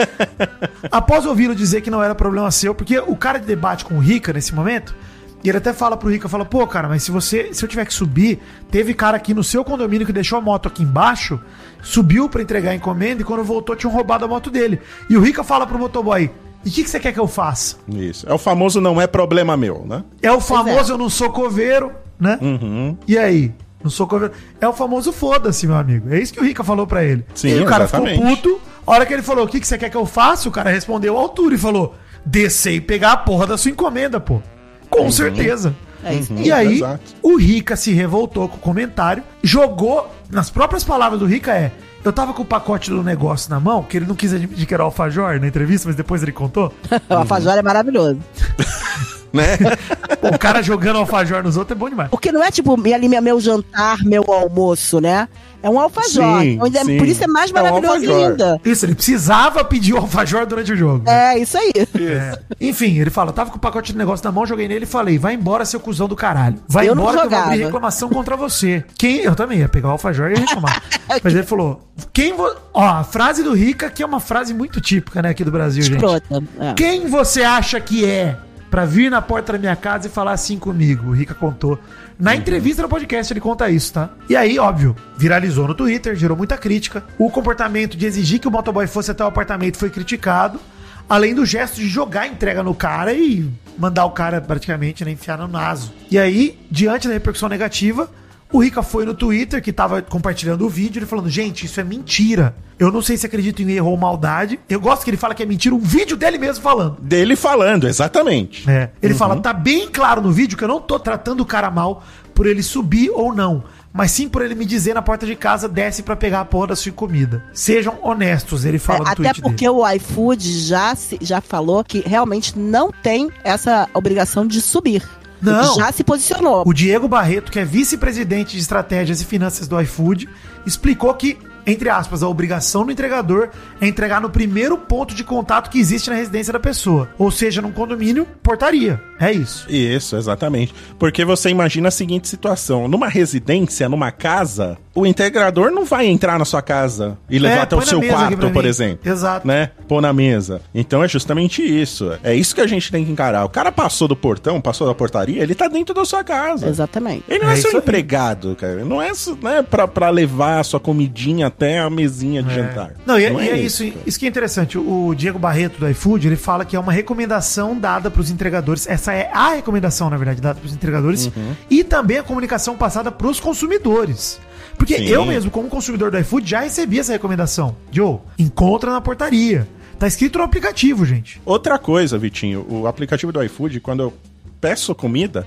(laughs) Após ouvi-lo dizer que não era problema seu, porque o cara de debate com o Rica nesse momento, e ele até fala pro Rica, fala, pô, cara, mas se você, se eu tiver que subir, teve cara aqui no seu condomínio que deixou a moto aqui embaixo, subiu pra entregar a encomenda e quando voltou tinham roubado a moto dele. E o Rica fala pro motoboy, e o que, que você quer que eu faça? Isso. É o famoso não é problema meu, né? É o famoso eu não sou coveiro, né? Uhum. E aí? Não sou coveiro. É o famoso foda-se, meu amigo. É isso que o Rica falou pra ele. Sim, e o cara exatamente. ficou puto. A hora que ele falou, o que, que você quer que eu faça? O cara respondeu à altura e falou, descer e pegar a porra da sua encomenda, pô. Com certeza. É isso. E aí, exato. o Rica se revoltou com o comentário, jogou, nas próprias palavras do Rica é, eu tava com o pacote do negócio na mão, que ele não quis admitir que era alfajor na entrevista, mas depois ele contou. (laughs) O alfajor é maravilhoso. (laughs) Né? (laughs) O cara jogando alfajor nos outros é bom demais. Porque não é tipo me alimenta meu jantar, meu almoço, né? É um alfajor. Sim, Então, é- sim. Por isso é mais É um maravilhoso ainda. Isso, ele precisava pedir o alfajor durante o jogo. É, isso aí. É. Enfim, ele fala, tava com o pacote de negócio na mão, joguei nele e falei, vai embora, seu cuzão do caralho. Vai Eu não embora que eu vou abrir jogava. reclamação contra você. Quem, eu também ia pegar o alfajor e ia reclamar. (laughs) Mas ele falou, quem vo... Ó, a frase do Rica, que é uma frase muito típica, né, aqui do Brasil, gente. Escrota. É. Quem você acha que é pra vir na porta da minha casa e falar assim comigo? O Rica contou. Na entrevista no podcast ele conta isso, tá? E aí, óbvio, viralizou no Twitter, gerou muita crítica. O comportamento de exigir que o motoboy fosse até o apartamento foi criticado. Além do gesto de jogar a entrega no cara e mandar o cara praticamente né, enfiar no naso. E aí, diante da repercussão negativa, o Rica foi no Twitter, que tava compartilhando o vídeo, ele falando: Gente, isso é mentira. Eu não sei se acredito em erro ou maldade. Eu gosto que ele fala que é mentira, um vídeo dele mesmo falando. Dele falando, exatamente. É. Ele fala: Tá bem claro no vídeo que eu não tô tratando o cara mal por ele subir ou não. Mas sim por ele me dizer na porta de casa, desce pra pegar a porra da sua comida. Sejam honestos, ele fala É, no até tweet porque dele. o iFood já, se- já falou que realmente não tem essa obrigação de subir. Não. Já se posicionou. O Diego Barreto, que é vice-presidente de estratégias e finanças do iFood, explicou que, entre aspas, a obrigação do entregador é entregar no primeiro ponto de contato que existe na residência da pessoa. Ou seja, num condomínio, portaria. É isso. Isso, exatamente. Porque você imagina a seguinte situação: numa residência, numa casa, o integrador não vai entrar na sua casa e levar É, até o seu quarto, por exemplo. Exato. Né? Pôr na mesa. Então é justamente isso. É isso que a gente tem que encarar. O cara passou do portão, passou da portaria, ele tá dentro da sua casa. Exatamente. Ele não É é, seu empregado, cara. Não é né, pra, pra levar a sua comidinha até a mesinha de jantar. Não, e, é, e é isso, isso que é interessante. O Diego Barreto do iFood, ele fala que é uma recomendação dada para os entregadores. Essa é a recomendação, na verdade, dada para os entregadores Uhum. e também a comunicação passada para os consumidores. Porque Sim. eu mesmo, como consumidor do iFood, já recebi essa recomendação. Joe, encontra na portaria. Tá escrito no aplicativo, gente. Outra coisa, Vitinho, o aplicativo do iFood, quando eu peço comida,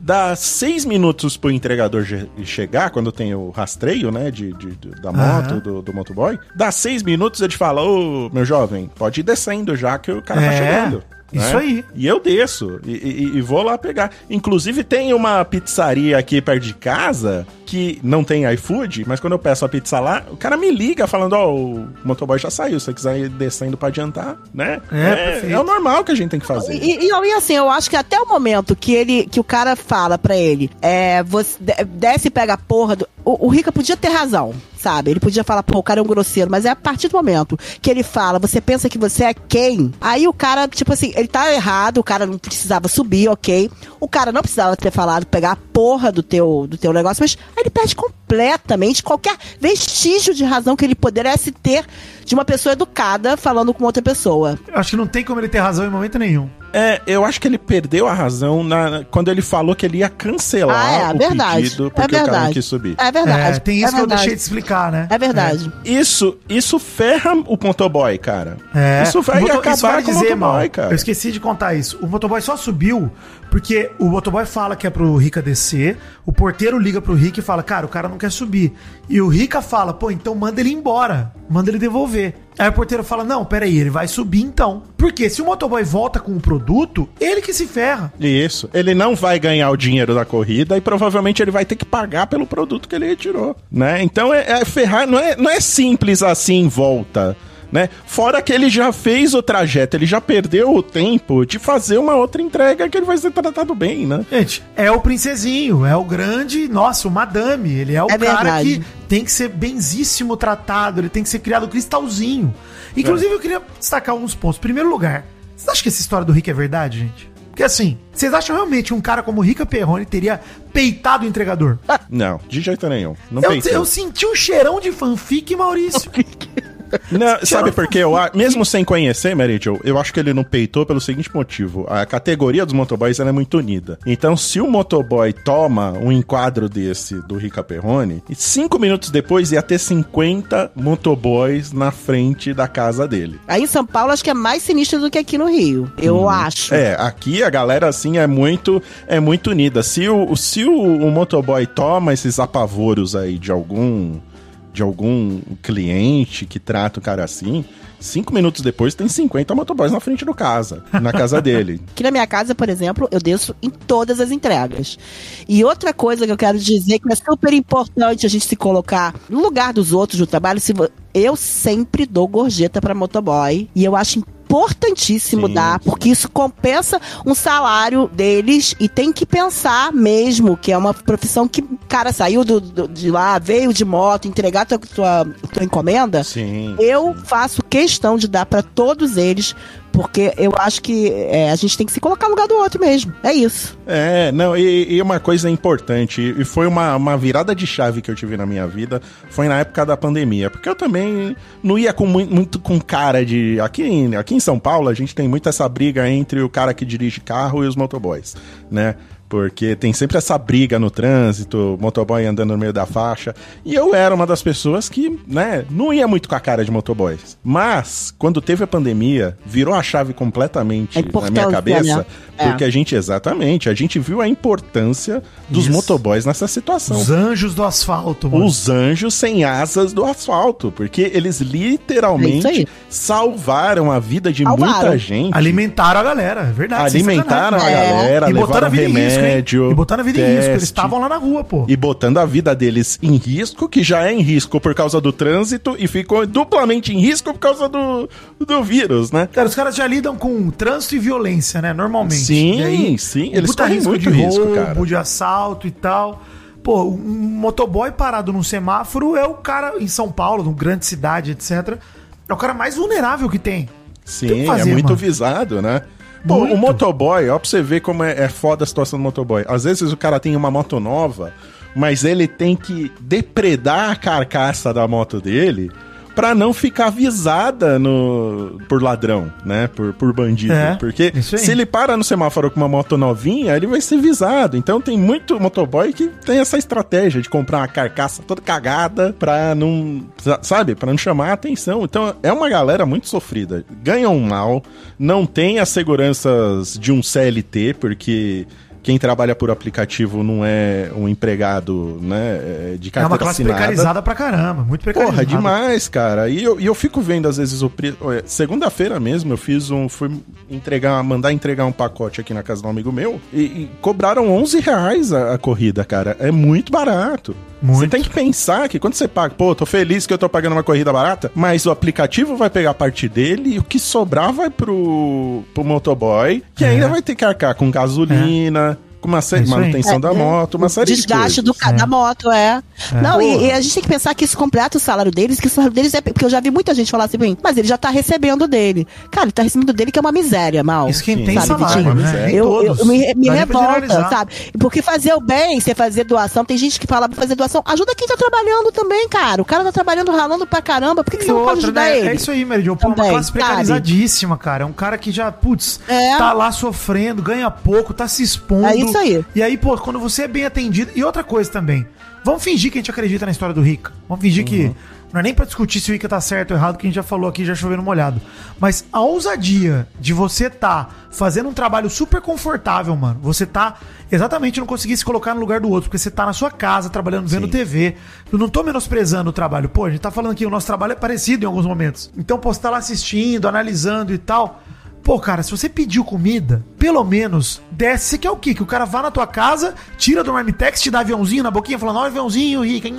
dá seis minutos pro entregador chegar, quando tem o rastreio, né, de, de- da moto, Aham. do, do motoboy. Dá seis minutos, ele fala, ô, meu jovem, pode ir descendo já que o cara tá É, chegando. Isso aí. E eu desço e, e- e vou lá pegar. Inclusive, tem uma pizzaria aqui perto de casa que não tem iFood, mas quando eu peço a pizza lá, o cara me liga falando: Ó, o motoboy já saiu, se você quiser ir descendo pra adiantar, né? É, perfeito. é o normal que a gente tem que fazer. E, e, e assim, eu acho que até o momento que ele que o cara fala pra ele, é, você de- desce e pega a porra do. O, o Rica podia ter razão. Sabe? Ele podia falar, pô, o cara é um grosseiro, mas é a partir do momento que ele fala, você pensa que você é quem? Aí o cara, tipo assim, ele tá errado, o cara não precisava subir, ok. O cara não precisava ter falado, pegar a porra do teu, do teu negócio, mas aí ele perde completamente qualquer vestígio de razão que ele pudesse ter de uma pessoa educada falando com outra pessoa. Eu acho que não tem como ele ter razão em momento nenhum. É, eu acho que ele perdeu a razão na, quando ele falou que ele ia cancelar Ah, é, o verdade. pedido É porque o cara não verdade. quis subir. É verdade. É, tem isso é que eu verdade. deixei de explicar, né? É verdade. Isso, isso ferra o motoboy, cara. É. Isso vai moto- acabar isso vale com o dizer, motoboy, mal. cara. Eu esqueci de contar isso. O motoboy só subiu porque o motoboy fala que é pro Rica descer, o porteiro liga pro Rica e fala, cara, o cara não quer subir. E o Rica fala, pô, então manda ele embora, manda ele devolver. Aí o porteiro fala, não, peraí, ele vai subir então. Porque se o motoboy volta com o produto, ele que se ferra. Isso. Ele não vai ganhar o dinheiro da corrida e provavelmente ele vai ter que pagar pelo produto que ele retirou, né? Então é, é ferrar, não é, não é simples assim volta. Né? Fora que ele já fez o trajeto, ele já perdeu o tempo de fazer uma outra entrega que ele vai ser tratado bem, né? Gente, é o princesinho, é o grande, nossa, o madame. Ele é o É cara verdade. que tem que ser benzíssimo tratado, ele tem que ser criado cristalzinho. Inclusive, eu queria destacar alguns pontos. Primeiro lugar, vocês acham que essa história do Rick é verdade, gente? Porque assim, vocês acham realmente que um cara como o Rica Perrone teria peitado o entregador? (laughs) Não, de jeito nenhum. Não Eu, pensei. eu senti um cheirão de fanfic, Maurício. (laughs) Não, sabe por quê? Eu mesmo sem conhecer Mary Jo, eu acho que ele não peitou pelo seguinte motivo. A categoria dos motoboys é muito unida. Então, se o motoboy toma um enquadro desse do Rica Perrone, e cinco minutos depois ia ter 50 motoboys na frente da casa dele. Aí em São Paulo acho que é mais sinistro do que aqui no Rio. Eu acho. É, aqui a galera assim é muito é muito unida. Se o se o, o motoboy toma esses apavoros aí de algum de algum cliente que trata o cara assim, cinco minutos depois tem 50 motoboys na frente do casa, na casa dele. (laughs) Aqui na minha casa, por exemplo, eu desço em todas as entregas. E outra coisa que eu quero dizer que é super importante a gente se colocar no lugar dos outros no trabalho, se eu sempre dou gorjeta para motoboy e eu acho importantíssimo Sim, dar, sim. porque isso compensa um salário deles e tem que pensar mesmo que é uma profissão que cara saiu do, do- de lá, veio de moto, entregar tua, tua, tua encomenda. Sim. Eu faço questão de dar pra todos eles, porque eu acho que é, a gente tem que se colocar no lugar do outro mesmo. É isso. É, não, e, e uma coisa importante, e foi uma, uma virada de chave que eu tive na minha vida, foi na época da pandemia, porque eu também não ia com mui- muito, com cara de... Aqui, aqui em São Paulo, a gente tem muito essa briga entre o cara que dirige carro e os motoboys, né? Porque tem sempre essa briga no trânsito, motoboy andando no meio da faixa. E eu era uma das pessoas que, né, não ia muito com a cara de motoboys. Mas, quando teve a pandemia, virou a chave completamente A na minha cabeça. né? É. Porque a gente, exatamente, a gente viu a importância dos Isso. motoboys nessa situação. Os anjos do asfalto, mano. Os anjos sem asas do asfalto, porque eles É literalmente salvaram a vida de Salvaram. muita gente. Alimentaram a galera, é verdade. Alimentaram a galera, E botando a levaram em risco. E botando a vida em risco. Eles teste. estavam lá na rua, pô. E botando a vida deles em risco, que já é em risco por causa do trânsito, e ficou duplamente em risco por causa do, do vírus, né? Cara, os caras já lidam com trânsito e violência, né? Normalmente. Sim, E aí, sim, eles correm risco muito de risco, roubo, cara. de assalto e tal. Pô, um motoboy parado num semáforo é o cara, em São Paulo, numa grande cidade, etc. É o cara mais vulnerável que tem. Tem Sim, que fazer, é muito mano. visado, né? Pô, Muito. o motoboy, ó, pra você ver como é, é foda a situação do motoboy. Às vezes o cara tem uma moto nova, mas ele tem que depredar a carcaça da moto dele pra não ficar visada no, por ladrão, né? Por, por bandido. É, Porque se ele para no semáforo com uma moto novinha, ele vai ser visado. Então tem muito motoboy que tem essa estratégia de comprar uma carcaça toda cagada pra não, sabe, Pra não chamar a atenção. Então é uma galera muito sofrida. Ganham mal, não tem as seguranças de um CLT, porque quem trabalha por aplicativo não é um empregado, né, é, de É carteira uma classe assinada. precarizada pra caramba. Muito precarizada. Porra, demais, cara. E eu, e eu fico vendo, às vezes, o. Olha, Segunda-feira mesmo, eu fiz um. Fui entregar, mandar entregar um pacote aqui na casa de um amigo meu. E, e cobraram 11 reais a, a corrida, cara. É muito barato. Muito. Você tem que pensar que quando você paga, pô, tô feliz que eu tô pagando uma corrida barata, mas o aplicativo vai pegar parte dele e o que sobrar vai pro, pro motoboy, que É. ainda vai ter que arcar com gasolina. Uma série, É isso aí. manutenção da É, moto, uma série desgaste de do, coisas. É. da moto, é. Não, Porra. e, e a gente tem que pensar que isso completa o salário deles, que o salário deles é. Porque eu já vi muita gente falar assim, mas ele já tá recebendo dele. Cara, ele tá recebendo dele que é uma miséria, mal. Isso quem tem Sabe, salário, Vitinho? né? Eu, eu, eu me, me revolta, sabe? Porque fazer o bem, você fazer doação, tem gente que fala pra fazer doação, ajuda quem tá trabalhando também, cara. O cara tá trabalhando, ralando pra caramba, por que, que você não pode ajudar né? ele? É isso aí, Jo. Pô, uma Também, classe sabe? precarizadíssima, cara. É um cara que já, putz, É. tá lá sofrendo, ganha pouco, tá se expondo. É isso aí. E aí, pô, quando você é bem atendido. E outra coisa também. Vamos fingir que a gente acredita na história do Rica. Vamos fingir Uhum. que. Não é nem pra discutir se o Rica tá certo ou errado, que a gente já falou aqui, já chovendo molhado. Mas a ousadia de você tá fazendo um trabalho super confortável, mano. Você tá exatamente não conseguir se colocar no lugar do outro, porque você tá na sua casa trabalhando, vendo Sim. TV. Eu não tô menosprezando o trabalho. Pô, a gente tá falando aqui, o nosso trabalho é parecido em alguns momentos. Então, pô, você tá lá assistindo, analisando e tal. Pô, cara, se você pediu comida, pelo menos desce. Você quer o quê? Que o cara vá na tua casa, tira do Marmitex, te dá aviãozinho na boquinha, falando, ó, aviãozinho, rica.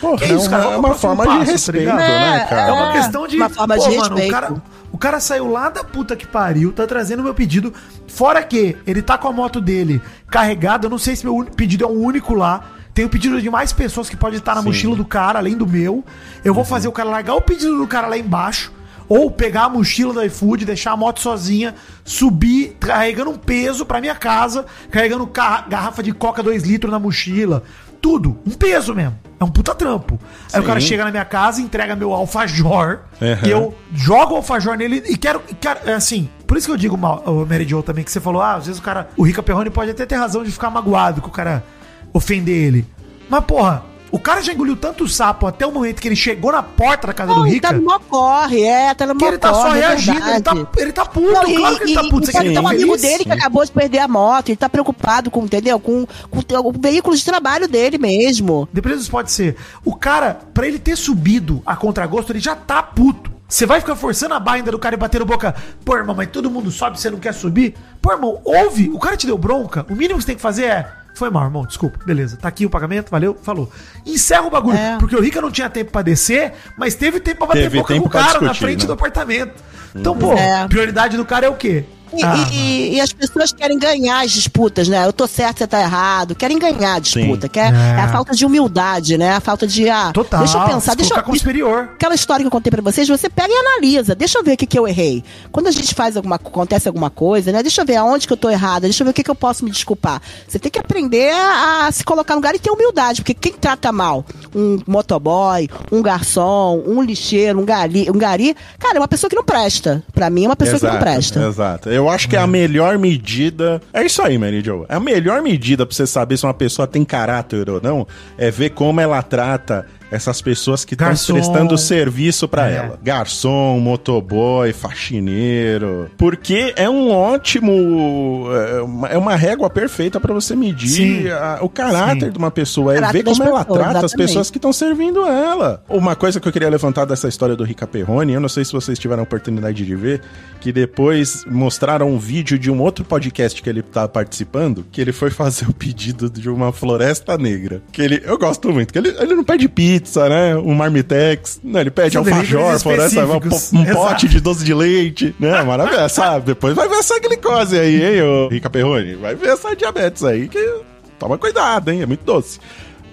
Porra, Que é uma- é Vamos uma forma de passo, tá respeito, ligado? né, cara? É uma É, questão de. uma forma de mano, o respeito. cara, o cara saiu lá da puta que pariu, tá trazendo o meu pedido. Fora que ele tá com a moto dele carregada. Eu não sei se meu pedido é o único lá. Tem o pedido de mais pessoas que pode estar na Sim. mochila do cara, além do meu. Eu vou fazer o cara largar o pedido do cara lá embaixo. Ou pegar a mochila do iFood, deixar a moto sozinha, subir carregando um peso pra minha casa, carregando ca- garrafa de coca 2 litros na mochila. Tudo. Um peso mesmo. É um puta trampo. Aí o Sim. cara chega na minha casa, entrega meu alfajor. Uhum. Eu jogo o alfajor nele e quero. quero é assim, por isso que eu digo, Mary Jo também, que você falou, ah, às vezes o cara. O Rica Perrone pode até ter razão de ficar magoado que o cara ofender ele. Mas, porra, o cara já engoliu tanto sapo até o momento que ele chegou na porta da casa Não, do ele Rica. tá no mó corre, é, tá no Que mó ele tá só corre, é reagindo, ele tá, ele tá puto, Não, claro que ele tá puto. Você e, e, tem um ele amigo dele que acabou de perder a moto, ele tá preocupado com, entendeu? Com, com o veículo de trabalho dele mesmo. Dependendo pode ser. O cara, pra ele ter subido a contragosto, ele já tá puto. Você vai ficar forçando a barra ainda do cara e batendo boca. Pô, irmão, mas todo mundo sobe, você não quer subir? Pô, irmão, ouve. O cara te deu bronca. O mínimo que você tem que fazer é. Foi mal, irmão, desculpa. Beleza, tá aqui o pagamento, valeu, falou. Encerra o bagulho. É. Porque o Rica não tinha tempo pra descer, mas teve tempo pra bater Teve boca com o cara na discutir, frente né? do apartamento. Então, pô, É. prioridade do cara é o quê? E, Ah, e- e- as pessoas querem ganhar as disputas, né? Eu tô certo, você tá errado. Querem ganhar a disputa. Quer, É. é. a falta de humildade, né? A falta de. Ah, Total. Deixa eu pensar, deixa eu. como superior. Aquela história que eu contei pra vocês, você pega e analisa. Deixa eu ver o que, que eu errei. Quando a gente faz alguma acontece alguma coisa, né? Deixa eu ver aonde que eu tô errada, deixa eu ver o que, que eu posso me desculpar. Você tem que aprender a, a se colocar no lugar e ter humildade, porque quem trata mal um motoboy, um garçom, um lixeiro, um gari, um gari, cara, é uma pessoa que não presta. Pra mim, é uma pessoa que não presta. Exato. Eu acho que é a melhor medida. É isso aí, Mary Jo. A melhor medida pra você saber se uma pessoa tem caráter ou não é ver como ela trata essas pessoas que estão prestando serviço pra É. ela. Garçom, motoboy, faxineiro. Porque é um ótimo. É uma, é uma régua perfeita pra você medir a- o caráter Sim. de uma pessoa. É ver como ela pessoas, trata as exatamente. pessoas que estão servindo ela. Uma coisa que eu queria levantar dessa história do Rica Perrone, eu não sei se vocês tiveram a oportunidade de ver, que depois mostraram um vídeo de um outro podcast que ele tá participando, que ele foi fazer o pedido de uma floresta negra. Que ele, eu gosto muito, que ele, ele não pede pizza, né? Um marmitex, não, ele pede São alfajor, deliveries floresta, um, um Exato. pote de doce de leite, né? (laughs) Maravilha, sabe? Depois vai ver essa glicose aí, hein, ô Rica Perrone? Vai ver essa diabetes aí, que toma cuidado, hein? É muito doce.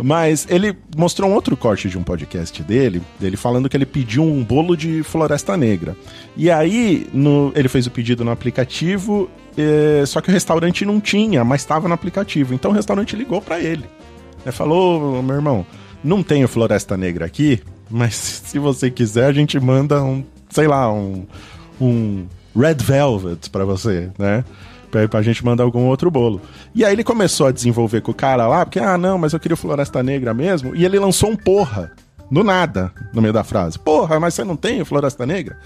Mas ele mostrou um outro corte de um podcast dele, dele falando que ele pediu um bolo de floresta negra. E aí, no- ele fez o pedido no aplicativo, eh, só que o restaurante não tinha, mas estava no aplicativo. Então o restaurante ligou pra ele. Ele falou, meu irmão, não tenho floresta negra aqui, mas (laughs) se você quiser a gente manda um, sei lá, um, um red velvet pra você, né? Pra, pra gente mandar algum outro bolo. E aí ele começou a desenvolver com o cara lá, porque, ah, não, mas eu queria floresta negra mesmo. E ele lançou um porra, do nada, no meio da frase. Porra, mas você não tem floresta negra?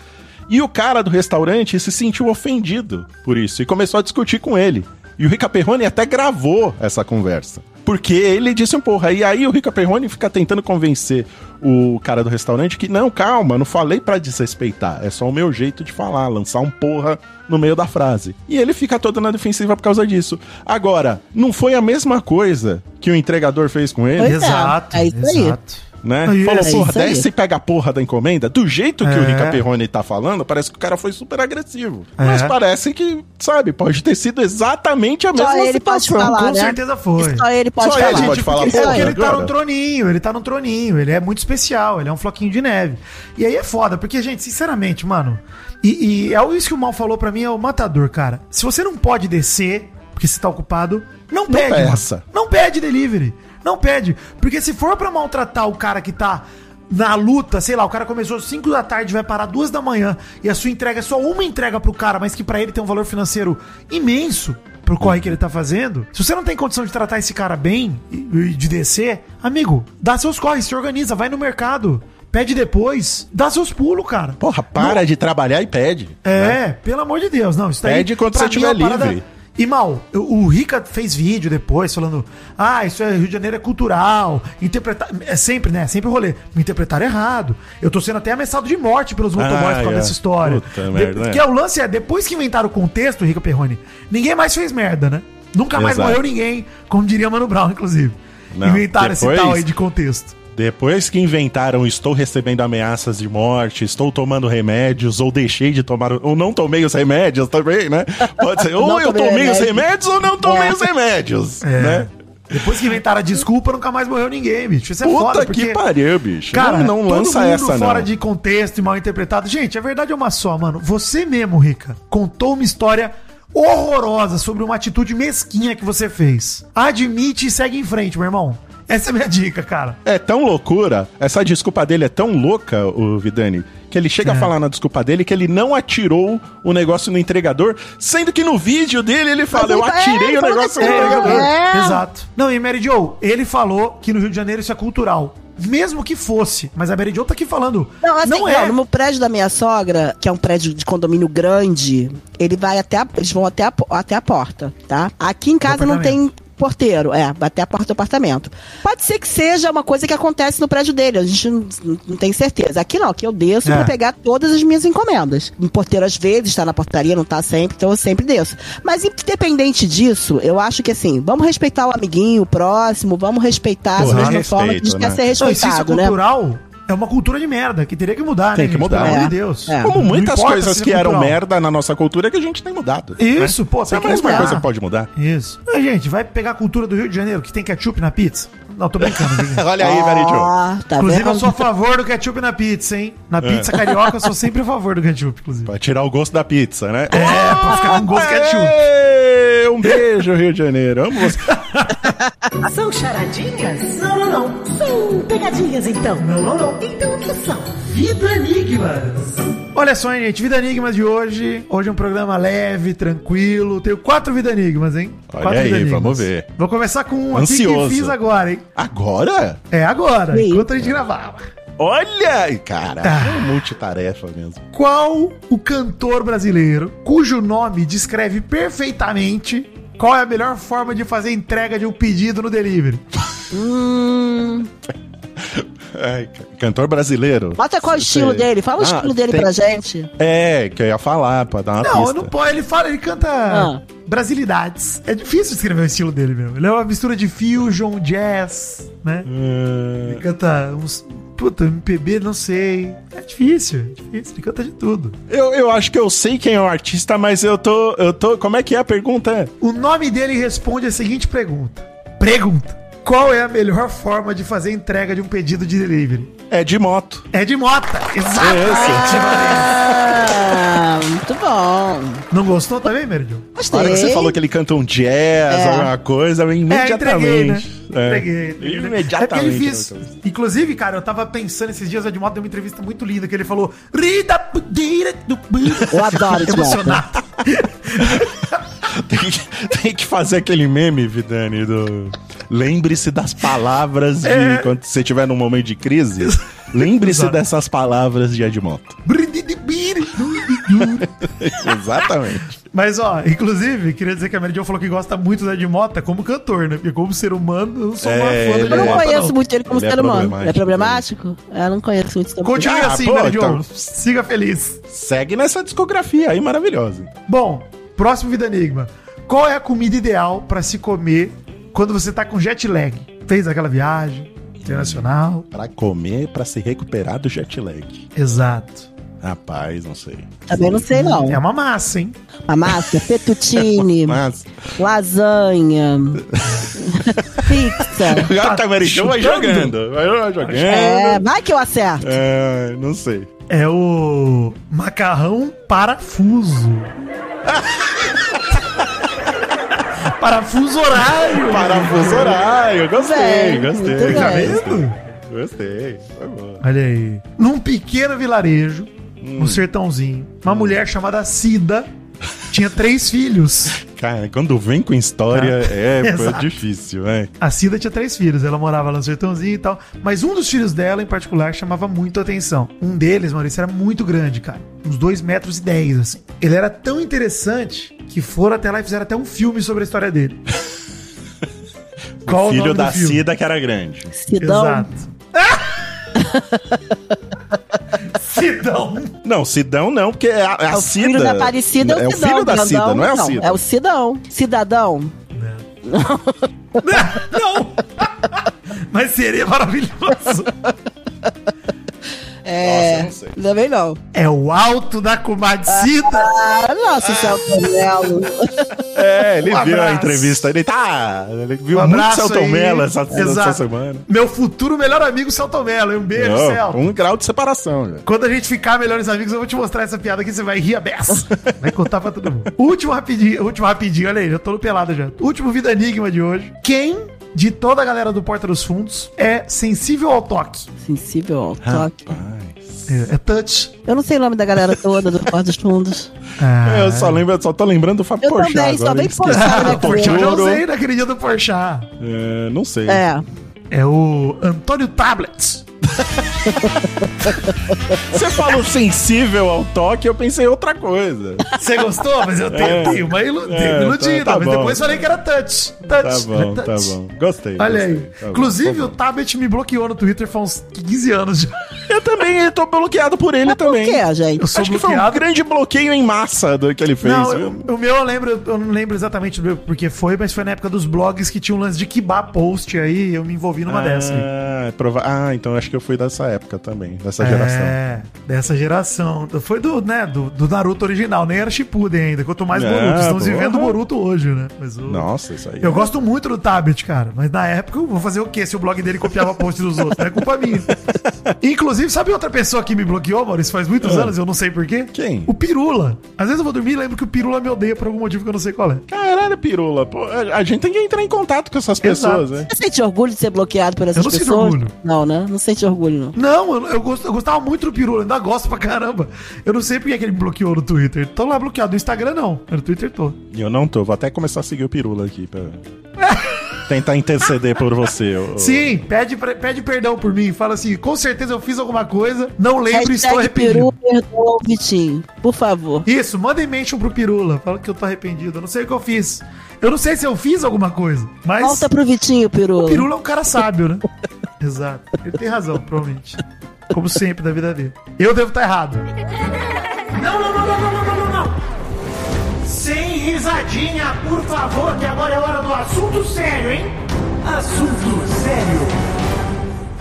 E o cara do restaurante se sentiu ofendido por isso e começou a discutir com ele. E o Rica Perrone até gravou essa conversa. Porque ele disse um porra. E aí o Rica Perrone fica tentando convencer o cara do restaurante que, não, calma, não falei pra desrespeitar. É só o meu jeito de falar, lançar um porra no meio da frase. E ele fica todo na defensiva por causa disso. Agora, não foi a mesma coisa que o entregador fez com ele? Pois é, exato, é isso aí. exato. Né? Isso. Falou, É porra, desce e pega a porra da encomenda. Do jeito que É. o Rica Perrone tá falando, parece que o cara foi super agressivo. É. Mas parece que, sabe, pode ter sido exatamente a mesma Só ele pode situação. falar, Com né? certeza foi. Só ele pode Só ele falar. pode falar, porque, porra, ele tá no troninho, ele tá no troninho, ele é muito especial, ele é um floquinho de neve. E aí é foda, porque, gente, sinceramente, mano, e, e é isso que o mal falou pra mim, é o matador, cara. Se você não pode descer, porque você tá ocupado, não pede, mano. peça. Não pede delivery. Não pede. Porque se for pra maltratar o cara que tá na luta, sei lá, o cara começou às 5 da tarde, vai parar 2 da manhã, e a sua entrega é só uma entrega pro cara, mas que pra ele tem um valor financeiro imenso pro corre que ele tá fazendo. Se você não tem condição de tratar esse cara bem e de descer, amigo, dá seus corres, se organiza, vai no mercado. Pede depois, dá seus pulos, cara. Porra, para de trabalhar e pede. É, pelo amor de Deus, não. Isso daí, Pede quando você estiver é uma parada- livre. E mal, o Rica fez vídeo depois falando: ah, isso é Rio de Janeiro é cultural, interpretar. É sempre, né? Sempre o rolê. Me interpretaram errado. Eu tô sendo até ameaçado de morte pelos motoboys por causa é. dessa história. Puta merda, De- né? Que é o lance é, depois que inventaram o contexto, Rica Perrone, ninguém mais fez merda, né? Nunca mais Exato. morreu ninguém, como diria Mano Brown, inclusive. Não, inventaram esse tal aí de contexto. Depois que inventaram estou recebendo ameaças de morte, estou tomando remédios, ou deixei de tomar, ou não tomei os remédios também, né? Pode ser, (laughs) ou eu tomei tomei os remédio. remédios ou não tomei É. os remédios, É. né? Depois que inventaram a desculpa, nunca mais morreu ninguém, bicho. Isso é Puta foda, que pariu, bicho. Cara, não, não todo lança mundo essa, fora não. de contexto e mal interpretado. Gente, a verdade é uma só, mano. Você mesmo, Rica, contou uma história horrorosa sobre uma atitude mesquinha que você fez. Admite e segue em frente, meu irmão. Essa é a minha dica, cara. É tão loucura, essa desculpa dele é tão louca, o Vidani, que ele chega É. a falar na desculpa dele que ele não atirou o negócio no entregador, sendo que no vídeo dele ele fala, eu tá- atirei é, o falou negócio no entregador. É. Exato. Não, e Mary Joe, ele falou que no Rio de Janeiro isso é cultural. Mesmo que fosse. Mas a Mary Jo tá aqui falando. Não, assim, não não, é. no prédio da minha sogra, que é um prédio de condomínio grande, ele vai até a, eles vão até a, até a porta, tá? Aqui em casa não tem porteiro, é, até a porta do apartamento. Pode ser que seja uma coisa que acontece no prédio dele, a gente não, não tem certeza. Aqui não, aqui eu desço É. pra pegar todas as minhas encomendas. Um porteiro às vezes tá na portaria, não tá sempre, então eu sempre desço. Mas independente disso, eu acho que assim, vamos respeitar o amiguinho, o próximo, vamos respeitar Porra, da mesma forma que a gente respeito, quer né? ser Não, e se isso é respeitado, né? cultural, é uma cultura de merda, que teria que mudar, Tem né? que mudar. Pelo amor de É. Deus. É. Como muitas coisas se é que eram cultural. merda na nossa cultura que a gente tem mudado. Isso, né? pô, é a tem que mesma mudar. coisa que pode mudar. Isso. Mas, gente, vai pegar a cultura do Rio de Janeiro, que tem ketchup na pizza? Não, tô brincando. (laughs) Olha aí, Jo. Ó, tá inclusive, vendo? eu sou a favor do ketchup na pizza, hein? Na pizza carioca, eu sou sempre a favor do ketchup, inclusive. Pra tirar o gosto da pizza, né? É, pra ficar com gosto de ketchup. Um beijo, Rio de Janeiro. Amo você. (laughs) São charadinhas? Não, não, não. São pegadinhas, então. Não, não, não. Então o que são? Vida Enigmas. Olha só, hein, gente, Vida Enigmas de hoje. Hoje é um programa leve, tranquilo. Tenho quatro Vida Enigmas, hein? Olha quatro aí, Vida Enigmas. vamos ver. Vou começar com um aqui Ansioso. que fiz agora, hein? Agora? É agora, Sim. enquanto a gente gravava. Olha! Cara, Tá. é multitarefa mesmo. Qual o cantor brasileiro cujo nome descreve perfeitamente qual é a melhor forma de fazer entrega de um pedido no delivery? Hum, (laughs) ca- cantor brasileiro. bota qual é o estilo dele, fala o Ah, estilo dele tem- pra gente. É, que eu ia falar, pra dar uma Não, pista. não pode. Ele fala, ele canta Ah. brasilidades. É difícil descrever o estilo dele mesmo. Ele é uma mistura de fusion, jazz, né? Hum, Ele canta uns. Puta, MPB, não sei. É difícil, é difícil. Ele canta de tudo. eu, eu acho que eu sei quem é o artista, mas eu tô, eu tô... Como é que é a pergunta? O nome dele responde a seguinte pergunta: Pergunta. Qual é a melhor forma de fazer entrega de um pedido de delivery? É de moto. É de mota. Exatamente. Ah, (laughs) muito bom. Não gostou também, Merdio? Na Gostei. hora que você falou que ele canta um jazz, É. alguma coisa, vem É, entreguei, né? imediatamente. É. Entreguei. entreguei. Imediatamente. É porque ele fez. Inclusive, cara, eu tava pensando esses dias, o Edmota deu uma entrevista muito linda que ele falou. Rida, pudira, do Eu adoro Edmota. (laughs) Emocionado. (laughs) Tem que, tem que fazer aquele meme, Vidani, do. Lembre-se das palavras de. É. Quando você estiver num momento de crise. Lembre-se dessas palavras de Edmoto. (laughs) Exatamente. Mas, ó, inclusive, queria dizer que a Mary Jo falou que gosta muito do Edmota como cantor, né? Porque como ser humano, eu não sou uma É, fã do ele Eu não conheço não. muito ele como Ele é ser humano. problemático, é problemático? É, eu não conheço muito também. Continue Ah, assim, pô, Mary Jo. então- Siga feliz. Segue nessa discografia aí maravilhosa. Bom, próximo Vida Enigma. Qual é a comida ideal pra se comer quando você tá com jet lag? Fez aquela viagem, internacional. Pra comer, pra se recuperar do jet lag. Exato. Rapaz, não sei. Também não sei, não. É uma massa, hein? A massa, fettuccine, (laughs) Mas. lasanha, (laughs) pizza. O Tamaricão vai chutando? jogando. Vai jogando. É, vai que eu acerto. É, não sei. É o macarrão parafuso. (laughs) parafuso horário. Parafuso horário. Gostei, Bem, gostei. muito Tá vendo? Gostei. Foi bom. Olha aí. Num pequeno vilarejo, Hum. no sertãozinho, uma mulher chamada Cida tinha três filhos. Cara, quando vem com história, Tá. é Exato. difícil, né? A Cida tinha três filhos, ela morava lá no sertãozinho e tal. Mas um dos filhos dela, em particular, chamava muito a atenção. Um deles, Maurício, era muito grande, cara. Uns 2 metros e 10, assim. Ele era tão interessante que foram até lá e fizeram até um filme sobre a história dele. (laughs) Qual o Filho nome da do filme? Cida que era grande. Sidão. Exato. (laughs) (laughs) Sidão. Não, Sidão não, porque é a, é a É o Cida. filho da Aparecida é o É o Sidão. filho da Cida, não é a não. Cida. É o Sidão. Cidadão. Não! (laughs) Mas seria maravilhoso. (laughs) É. Nossa, não sei. Também não. É o alto da Cida. Ah, nossa, Celton Mello. É, ele Um viu a entrevista. Ele tá. Ele viu Um muito abraço Celton. Mello essa, essa semana. Meu futuro melhor amigo, Celton Mello. Um beijo, Não, Celton. um grau de separação, velho. Quando a gente ficar melhores amigos, eu vou te mostrar essa piada aqui, você vai rir a beça. (laughs) Vai contar pra todo mundo. Último rapidinho, último rapidinho, olha aí, já tô no pelado já. Último Vida Enigma de hoje. Quem de toda a galera do Porta dos Fundos é sensível ao toque? Sensível ao toque. É, é touch. Eu não sei o nome da galera toda do Porto dos Fundos. Ah, (laughs) Eu só lembro, só tô lembrando do Fábio Eu Porchat. também, só vem esqueci. Porchat, né, Ah, Porchat eu usei naquele dia do Porchat. É, não sei. É. É o Antônio Tablets. (laughs) (laughs) Você falou sensível ao toque, eu pensei em outra coisa. Você gostou? Mas eu tentei uma ilu É, uma iludida. tá- tá mas bom. depois falei que era touch. Touch. Tá é bom, tá touch. bom. Gostei. Olha gostei. aí. Tá Inclusive, tá o. Tablet me bloqueou no Twitter faz uns 15 anos já. Eu também tô bloqueado por ele Mas por também. que, gente? Eu sou Acho que foi um bloqueado. grande bloqueio em massa do que ele fez. Não, eu- o meu eu lembro, eu não lembro exatamente do- porque foi, mas foi na época dos blogs que tinha um lance de Kibá post aí, eu me envolvi numa dessa aí. Ah, prova... ah, então acho que eu fui dessa época também, dessa geração. É, dessa geração. Foi do, né, do, do Naruto original, nem era Shippuden ainda. Quanto mais Ah, Boruto. Estamos porra. vivendo Boruto hoje, né? Mas o- Nossa, isso aí. Eu gosto muito do Tablet, cara. Mas na época eu vou fazer o quê se o blog dele copiava (laughs) post dos outros? É culpa minha. Inclusive, sabe outra pessoa que me bloqueou, Maurício, faz muitos Ah. anos, eu não sei porquê? Quem? O Pirula. Às vezes eu vou dormir e lembro que o Pirula me odeia por algum motivo que eu não sei qual é. Caralho, pirula. Pô, a a gente tem que entrar em contato com essas pessoas, Exato. né? Você sente orgulho de ser bloqueado por essas Eu não sinto pessoas? orgulho. Não, né? Não sente orgulho, não. Não, eu, eu, gost- eu gostava muito do Pirula, ainda gosto pra caramba. Eu não sei porque que ele me bloqueou no Twitter. Tô lá bloqueado. No Instagram não, no Twitter tô. E eu não tô. Vou até começar a seguir o pirula aqui pra (laughs) tentar interceder por você. Sim, pede, pede perdão por mim. Fala assim, com certeza eu fiz alguma coisa, não lembro e estou arrependido. perdoa o Vitinho. Por favor. Isso, mandem mention pro Pirula. Fala que eu tô arrependido. Eu não sei o que eu fiz. Eu não sei se eu fiz alguma coisa, mas Volta pro Vitinho, Pirula. o Pirula é um cara sábio, né? (laughs) Exato. Ele tem razão, provavelmente. Como sempre da vida dele. Eu devo estar errado. Não, não, não, não, não, não, não, não. Sem risadinha, por favor, que agora é hora do assunto sério, hein? Assunto sério.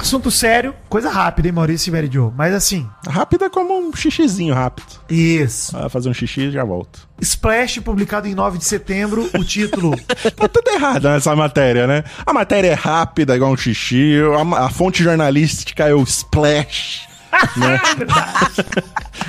Assunto sério, coisa rápida, hein, Maurício e Mary Jo? Mas assim, Rápido é como um xixizinho rápido. isso. Ah, fazer um xixi e já volto. Splash, publicado em 9 de setembro, o título (laughs) Tá tudo errado nessa matéria, né? A matéria é rápida, igual um xixi. A, a fonte jornalística é o Splash. né? (laughs)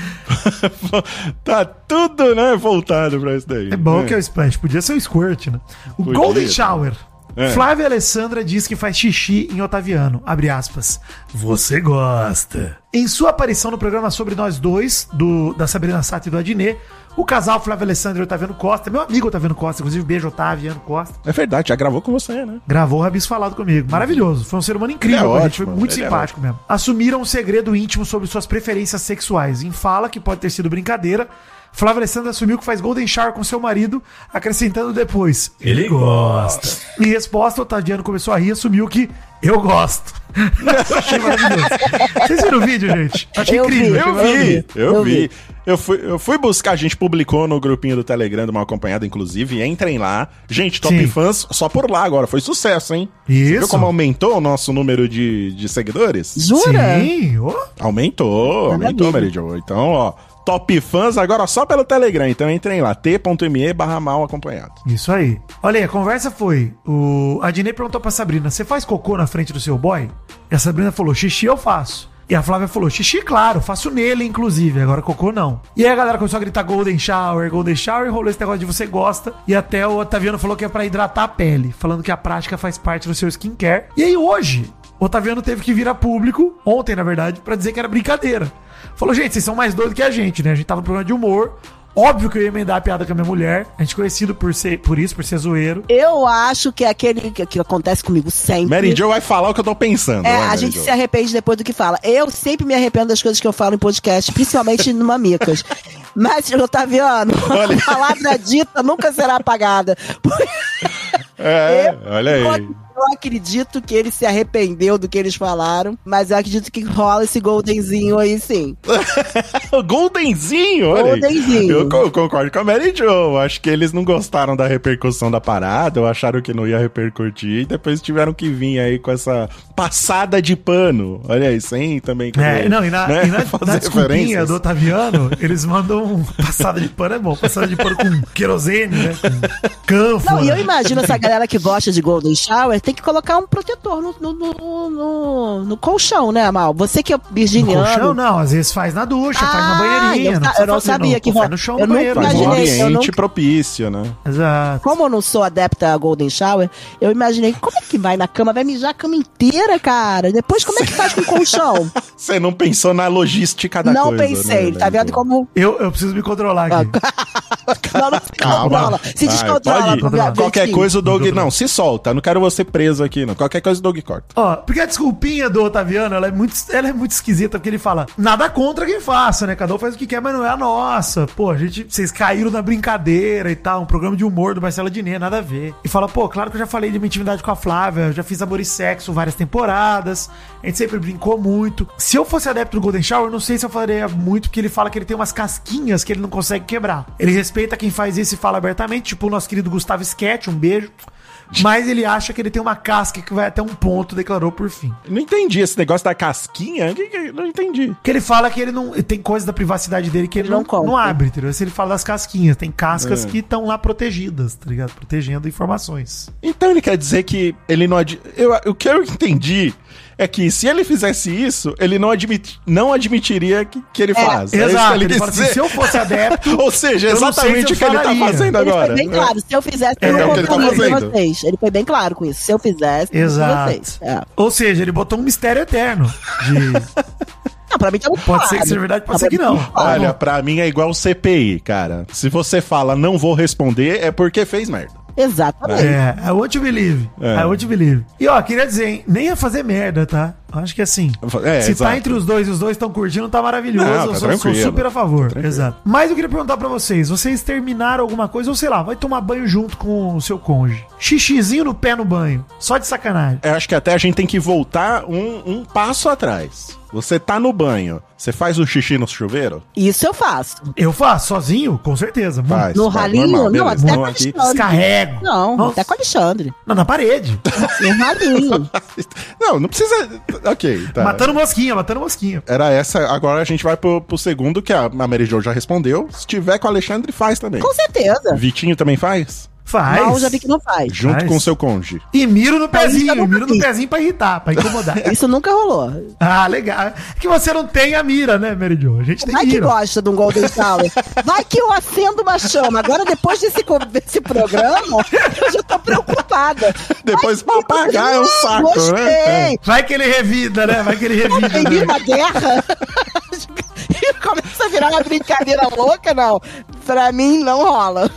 (laughs) tá tudo, né, voltado pra isso daí. É bom que é o Splash, podia ser o Squirt, né? O Podia. Golden Shower. É. Flávia Alessandra diz que faz xixi em Otaviano. Abre aspas. Você gosta. Em sua aparição no programa Sobre Nós Dois, do, da Sabrina Sato e do Adnet, o casal Flávia Alessandra e Otaviano Costa, meu amigo Otaviano Costa, inclusive beijo Otaviano Costa, É verdade, já gravou com você, né? gravou o Rabis Falado comigo. Maravilhoso. Foi um ser humano incrível. É com a gente, ótimo, foi muito é simpático mesmo. Assumiram um segredo íntimo sobre suas preferências sexuais. Em fala, que pode ter sido brincadeira, Flávia Alessandra assumiu que faz Golden Shower com seu marido, acrescentando depois. Ele gosta. Em resposta, Otaviano começou a rir e assumiu que eu gosto. Eu (laughs) achei maravilhoso. Vocês viram o vídeo, gente? Achei Eu vi. incrível. Eu achei vi, eu Eu vi. vi. Eu fui, eu fui buscar, a gente publicou no grupinho do Telegram do Mal Acompanhado, inclusive. Entrem lá. Gente, Top Sim. Fãs só por lá agora. Foi sucesso, hein? Isso. Você viu como aumentou o nosso número de, de seguidores? Jura? Sim, ô. Aumentou, aumentou, Jo. Então, ó, Top Fãs agora só pelo Telegram. Então entrem lá, t.me barra mal acompanhado. Isso aí. Olha aí, a conversa foi: o a Dinei perguntou pra Sabrina: você faz cocô na frente do seu boy? E a Sabrina falou: xixi eu faço. E a Flávia falou: xixi, claro, faço nele, inclusive. Agora cocô não. E aí a galera começou a gritar Golden Shower, Golden Shower, rolou esse negócio de você gosta. E até o Otaviano falou que é pra hidratar a pele, falando que a prática faz parte do seu skincare. E aí hoje, o Otaviano teve que vir a público, ontem na verdade, pra dizer que era brincadeira. Falou: gente, vocês são mais doidos que a gente, né? A gente tava no programa de humor. Óbvio que eu ia emendar a piada com a minha mulher. A gente é conhecido por, ser, por isso, por ser zoeiro. Eu acho que é aquele que, que acontece comigo sempre. Mary Jo vai falar o que eu tô pensando. É, vai, a Mary gente Jo. se arrepende depois do que fala. Eu sempre me arrependo das coisas que eu falo em podcast, principalmente no Mamicas. (laughs) Mas, Otaviano, Olha. a palavra dita nunca será apagada. (laughs) É, olha aí. Eu acredito que ele se arrependeu do que eles falaram, mas eu acredito que rola esse goldenzinho aí sim. (laughs) Goldenzinho, olha aí. Goldenzinho. Eu co- concordo com a Mary Jo. Acho que eles não gostaram da repercussão da parada, ou acharam que não ia repercutir, e depois tiveram que vir aí com essa passada de pano. Olha aí, sem também É, não, e na, né, e na, (laughs) fazer na desculpinha do Otaviano, eles mandam um passada de pano, é bom, passada de pano com querosene, né? Com cânfora. Não, e eu imagino essa galera que gosta de Golden Shower tem que colocar um protetor no, no, no, no- no colchão, né, Mal? Você que é No virginiano. colchão, não, às vezes faz na ducha, faz na Ah, banheirinha. eu precisa eu não sabia que Pô, faz no chão eu nunca banheiro. Faz um imaginei, eu ambiente não- propício, né? Exato. Como eu não sou adepta a Golden Shower, eu imaginei, como é que vai na cama? Vai mijar a cama inteira, cara? Depois, como é que faz com o colchão? (laughs) Você não pensou na logística da não coisa, pensei, né, tá vendo como... Eu, eu preciso me controlar aqui. (laughs) Não, não se descontrola. Se Vai, descontrola. pode Qualquer coisa o Doug. Não, se solta. Não quero você preso aqui, não. Qualquer coisa o Doug corta. Ó, porque a desculpinha do Otaviano, ela é muito, ela é muito esquisita, porque ele fala, nada contra quem faça, né? Cada um faz o que quer, mas não é a nossa. Pô, a gente, vocês caíram na brincadeira e tal, um programa de humor do Marcelo Diné, nada a ver. E fala, pô, claro que eu já falei de minha intimidade com a Flávia, eu já fiz amor e sexo várias temporadas, a gente sempre brincou muito. Se eu fosse adepto do Golden Shower, eu não sei se eu falaria muito, porque ele fala que ele tem umas casquinhas que ele não consegue quebrar. Ele respeita quem faz isso e fala abertamente, tipo o nosso querido Gustavo Sketch, um beijo. Mas ele acha que ele tem uma casca que vai até um ponto, declarou por fim. Não entendi esse negócio da casquinha. Que, que, não entendi. Porque ele fala que ele não. Tem coisa da privacidade dele que ele, Ele não, não não abre, entendeu? Se ele fala das casquinhas, tem cascas É. que estão lá protegidas, tá ligado? Protegendo informações. Então ele quer dizer que ele não ad... eu, o que eu entendi é que se ele fizesse isso, ele não, admit... não admitiria que, que ele faz. É isso que Exato. Ele, quis fala assim: se eu fosse adepto. (laughs) Ou seja, exatamente se o que ele tá falaria. fazendo Ele agora. foi bem claro. Se eu fizesse, É, eu é não o que ele tá contaria fazendo. vocês. Ele foi bem claro com isso. Se eu fizesse, eu não Exato. vocês. É. Ou seja, ele botou um mistério eterno. De... (laughs) Não, pra mim tá muito Pode claro. ser que seja verdade, pode Não, ser que não. tá. Olha, pra mim é igual o CPI, cara. Se você fala não vou responder, é porque fez merda. Exatamente. É, I want to believe. É. I want to believe. E ó, queria dizer, hein, nem ia fazer merda, tá? Eu Acho que assim. É, se exato. tá entre os dois e os dois estão curtindo, tá maravilhoso. Não, tá eu sou, sou super a favor. tranquilo. Exato. Mas eu queria perguntar pra vocês: vocês terminaram alguma coisa, ou sei lá, vai tomar banho junto com o seu cônjuge? Xixizinho no pé no banho. Só de sacanagem. Eu acho que até a gente tem que voltar um, um passo atrás. Você tá no banho, você faz o xixi no chuveiro? Isso eu faço. Eu faço sozinho, com certeza. Faz. No faz, ralinho? normal, não, até com aqui- Alexandre. Descarrego. Não, Nossa. até com Alexandre. Não, na parede. No ralinho. (laughs) Não, não precisa. Ok, tá. Matando mosquinha, matando mosquinha. Era essa. Agora a gente vai pro, pro segundo, que a, a Mary Jo já respondeu. Se tiver com o Alexandre, faz também. com certeza. Vitinho também faz? Faz. Mal já vi que não faz. Junto Faz. com o seu cônjuge. E miro no pezinho, nunca miro no pezinho pra irritar, pra incomodar. (laughs) Isso nunca rolou. ah, legal. É que você não tem a mira, né, Mary Jo? A gente tem Vai que gosta de um Golden Shower. Vai que eu acendo uma chama. Agora, depois desse, desse programa, eu já tô preocupada. Depois Vai pra apagar é um saco, Gostei. né? Vai que ele revida, né? Vai que ele revida. Tem né? uma guerra. (laughs) E começa a virar uma brincadeira louca, não. Pra mim, não rola.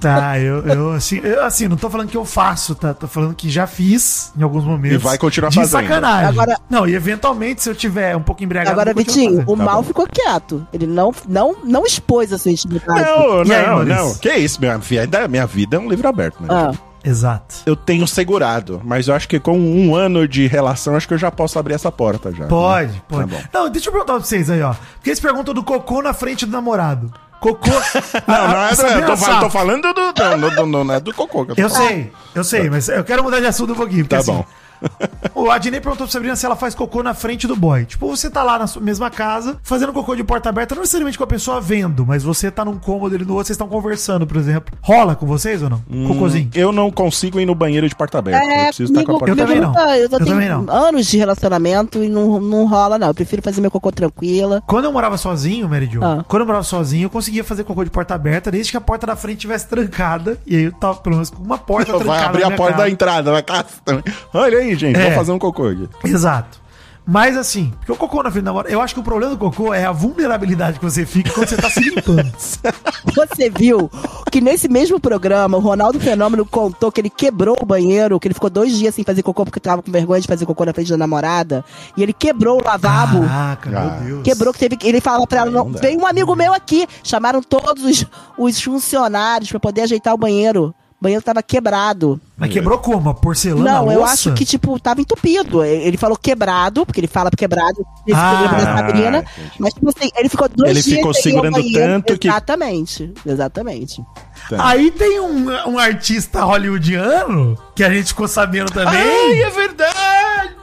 Tá, eu, eu, assim, eu, assim, não tô falando que eu faço, tá? Tô falando que já fiz em alguns momentos. E vai continuar de fazendo. sacanagem. Agora- não, e eventualmente, se eu tiver um pouco embriagado... Agora, Vitinho, fazendo. o Tá mal bom. ficou quieto. Ele não, não, não expôs a sua intimidade. Não, E aí, não, não. Que isso, minha vida, minha vida é um livro aberto, né? Ah, Exato. Eu tenho segurado, mas eu acho que com um ano de relação, acho que eu já posso abrir essa porta já. Pode, pode. Tá bom. não, deixa eu perguntar pra vocês aí, ó. Porque eles perguntam do cocô na frente do namorado. Cocô... (laughs) Não, não é do, eu tô, fal- tô falando do, do, do, do- não é do cocô. que eu tô Eu sei, eu sei, mas eu quero mudar de assunto um pouquinho. Tá assim, bom. (laughs) O Adnei perguntou pra Sabrina se ela faz cocô na frente do boy. Tipo, você tá lá na sua mesma casa, fazendo cocô de porta aberta, não necessariamente com a pessoa vendo, mas você tá num cômodo, ele no outro, vocês estão conversando, por exemplo. Rola com vocês ou não? Hum, Cocôzinho. Eu não consigo ir no banheiro de porta aberta. eu é, preciso estar com a porta Eu também aberta. não. Eu, Eu também não. anos de relacionamento e não, não rola, não. Eu prefiro fazer meu cocô tranquila. Quando eu morava sozinho, Mary Jo, Ah. quando eu morava sozinho, eu conseguia fazer cocô de porta aberta, desde que a porta da frente estivesse trancada. E aí eu tava, pelo menos, com uma porta trancada. Vai abrir na a porta casa. da entrada da casa também. Olha aí, gente, É. vou fazer um cocô aqui. Exato. Mas assim, porque o cocô na frente da namorada, eu acho que o problema do cocô é a vulnerabilidade que você fica quando você tá se limpando. (laughs) Você viu que nesse mesmo programa, o Ronaldo Fenômeno contou que ele quebrou o banheiro, que ele ficou dois dias sem fazer cocô porque tava com vergonha de fazer cocô na frente da namorada. E ele quebrou o lavabo. Caraca, Ah. meu Deus. Quebrou que teve que. Ele falava pra ela: não um amigo meu aqui. Chamaram todos os, os funcionários pra poder ajeitar o banheiro. O banheiro tava quebrado. Mas quebrou como? A porcelana? Não, eu acho que, tipo, tava entupido. Ele falou quebrado, porque ele fala quebrado nesse Ah, programa da Sabrina. Mas, tipo assim, ele ficou dois Ele dias ficou segurando banheiro. tanto que- Exatamente, exatamente. Tá. Aí tem um, um artista hollywoodiano que a gente ficou sabendo também. Ai, é verdade!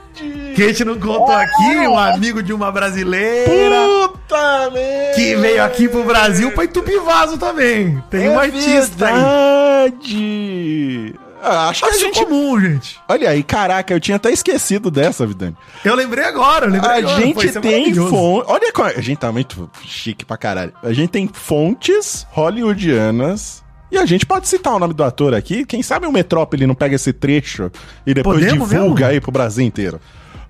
Que a gente não contou aqui, um amigo de uma brasileira Puta merda! que veio aqui pro Brasil pra entupir vaso também. Tem um É artista aí. verdade! Ah, acho que a Acho gente... comum, gente. Olha aí, caraca, eu tinha até esquecido dessa, Vidani. Eu lembrei agora, eu lembrei A agora. Gente é tem fontes. Olha, a gente tá muito chique pra caralho. A gente tem fontes hollywoodianas. E a gente pode citar o nome do ator aqui. Quem sabe o Metrópole não pega esse trecho e depois Podemos divulga mesmo? aí pro Brasil inteiro.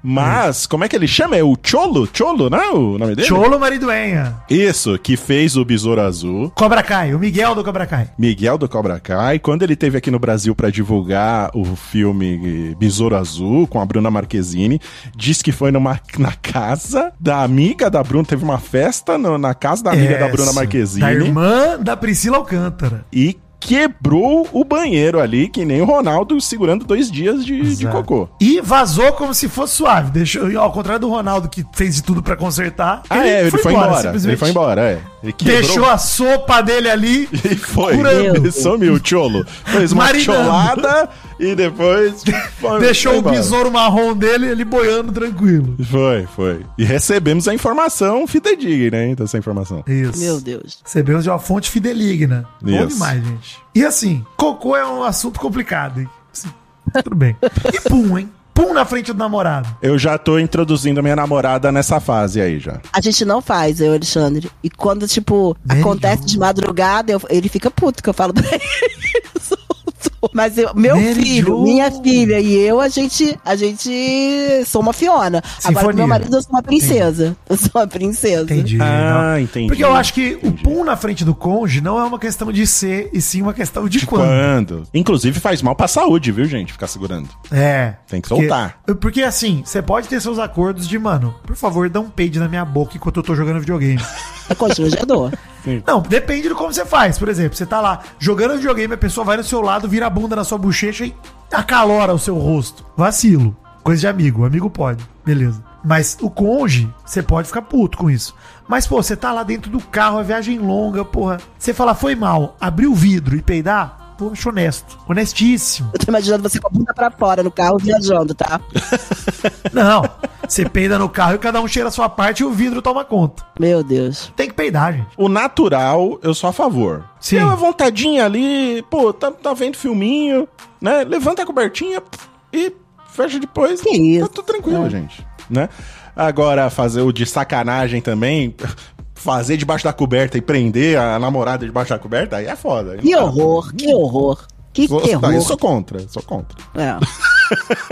Mas, como é que ele chama? É o Cholo? Cholo, não é o nome dele? Cholo Mariduenha. Isso, que fez o Besouro Azul. Cobra Kai, o Miguel do Cobra Kai. Miguel do Cobra Kai, quando ele teve aqui no Brasil pra divulgar o filme Besouro Azul com a Bruna Marquezine, disse que foi numa, na casa da amiga da Bruna, teve uma festa no- na casa da amiga da Bruna Essa, Marquezine Da irmã da Priscila Alcântara. e quebrou o banheiro ali, que nem o Ronaldo segurando dois dias de, de cocô. E vazou como se fosse suave. Deixou, ao contrário do Ronaldo, que fez de tudo pra consertar. Ah, é, ele foi embora. simplesmente. Ele foi embora, é. Ele quebrou Deixou a sopa dele ali. (laughs) e foi. Ele sumiu, cholo. Fez uma Marinando. cholada e depois. (laughs) foi- Deixou foi o besouro marrom dele ali boiando tranquilo. Foi, foi. E recebemos a informação fidedigna, hein, dessa informação. Isso. Meu Deus. Recebemos de uma fonte fideligna. Bom Isso. demais, gente. E assim, cocô é um assunto complicado, hein? Tudo bem. E pum, hein? Pum na frente do namorado. Eu já tô introduzindo a minha namorada nessa fase aí já. A gente não faz, eu, Alexandre. E quando, tipo, Velho. acontece de madrugada, eu- ele fica puto que eu falo pra ele. Mas eu- meu Mary filho, Jo. minha filha e eu, a gente, a gente sou uma Fiona. Agora, Sinfonia. meu marido, eu sou uma princesa. Eu sou uma princesa. Entendi. Ah, entendi. Porque eu acho que o pum na frente do cônjuge não é uma questão de ser, e sim uma questão de, quando. Quando? Inclusive faz mal pra saúde, viu, gente? Ficar segurando. É. Tem que Porque- soltar. Porque assim, você pode ter seus acordos de, mano, por favor, dá um peide na minha boca enquanto eu tô jogando videogame. É constrangedor. (laughs) Não, depende de como você faz. Por exemplo, você tá lá jogando videogame, a pessoa vai no seu lado, vira a bunda na sua bochecha e acalora o seu rosto. Vacilo. Coisa de amigo. Amigo pode. Beleza. Mas o conge, você pode ficar puto com isso. Mas, pô, você tá lá dentro do carro, a viagem longa, porra. Você fala, foi mal, abrir o vidro e peidar, pô, acho honesto. Honestíssimo. Eu tô imaginando você com a bunda pra fora no carro viajando, tá? (laughs) Não. Você peida no carro e cada um cheira a sua parte e o vidro toma conta. Meu Deus. Tem que peidar, gente. O natural, eu sou a favor. Sim. Tem uma vontadinha ali, pô, tá, tá vendo filminho, né? Levanta a cobertinha e fecha depois. Que isso? Tá tudo tranquilo, gente. Né? Agora, fazer o de sacanagem também, fazer debaixo da coberta e prender a namorada debaixo da coberta, aí é foda. Que horror, que horror. Que Sou, terror. daí sou contra, sou contra. É.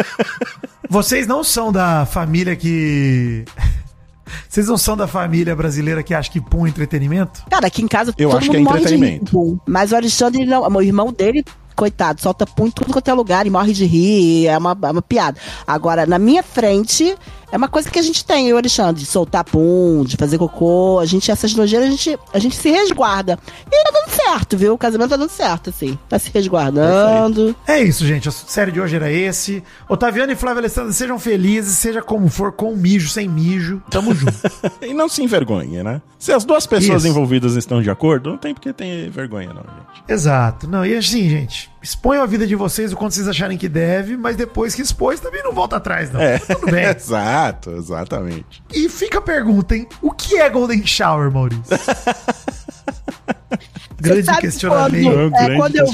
(laughs) Vocês não são da família que. (laughs) Vocês não são da família brasileira que acha que pum é entretenimento? Cara, aqui em casa Eu acho que é morre de entretenimento. rir, pum. Mas o Alexandre, não, o irmão dele, coitado, solta pum em tudo quanto é lugar e morre de rir, é uma, é uma piada. Agora, na minha frente, é uma coisa que a gente tem, eu e o Alexandre, de soltar pum, de fazer cocô, a gente, essas nojeiras, a gente, a gente se resguarda. E tá dando certo, viu? O casamento tá dando certo, assim. Tá se resguardando. É isso, gente. A série de hoje era esse. Otaviano e Flávio Alessandro, sejam felizes, seja como for, com mijo, sem mijo. Tamo junto. (laughs) E não se envergonhe, né? Se as duas pessoas Isso. envolvidas estão de acordo, não tem por que ter vergonha, não, gente. Exato. Não, e assim, gente, exponham a vida de vocês o quanto vocês acharem que deve, mas depois que expôs, também não volta atrás, não. É. Tudo bem. (laughs) Exato, exatamente. E fica a pergunta, hein? O que é Golden Shower, Maurício? (laughs) Grande Você sabe questionamento. É Quando, é, grande quando eu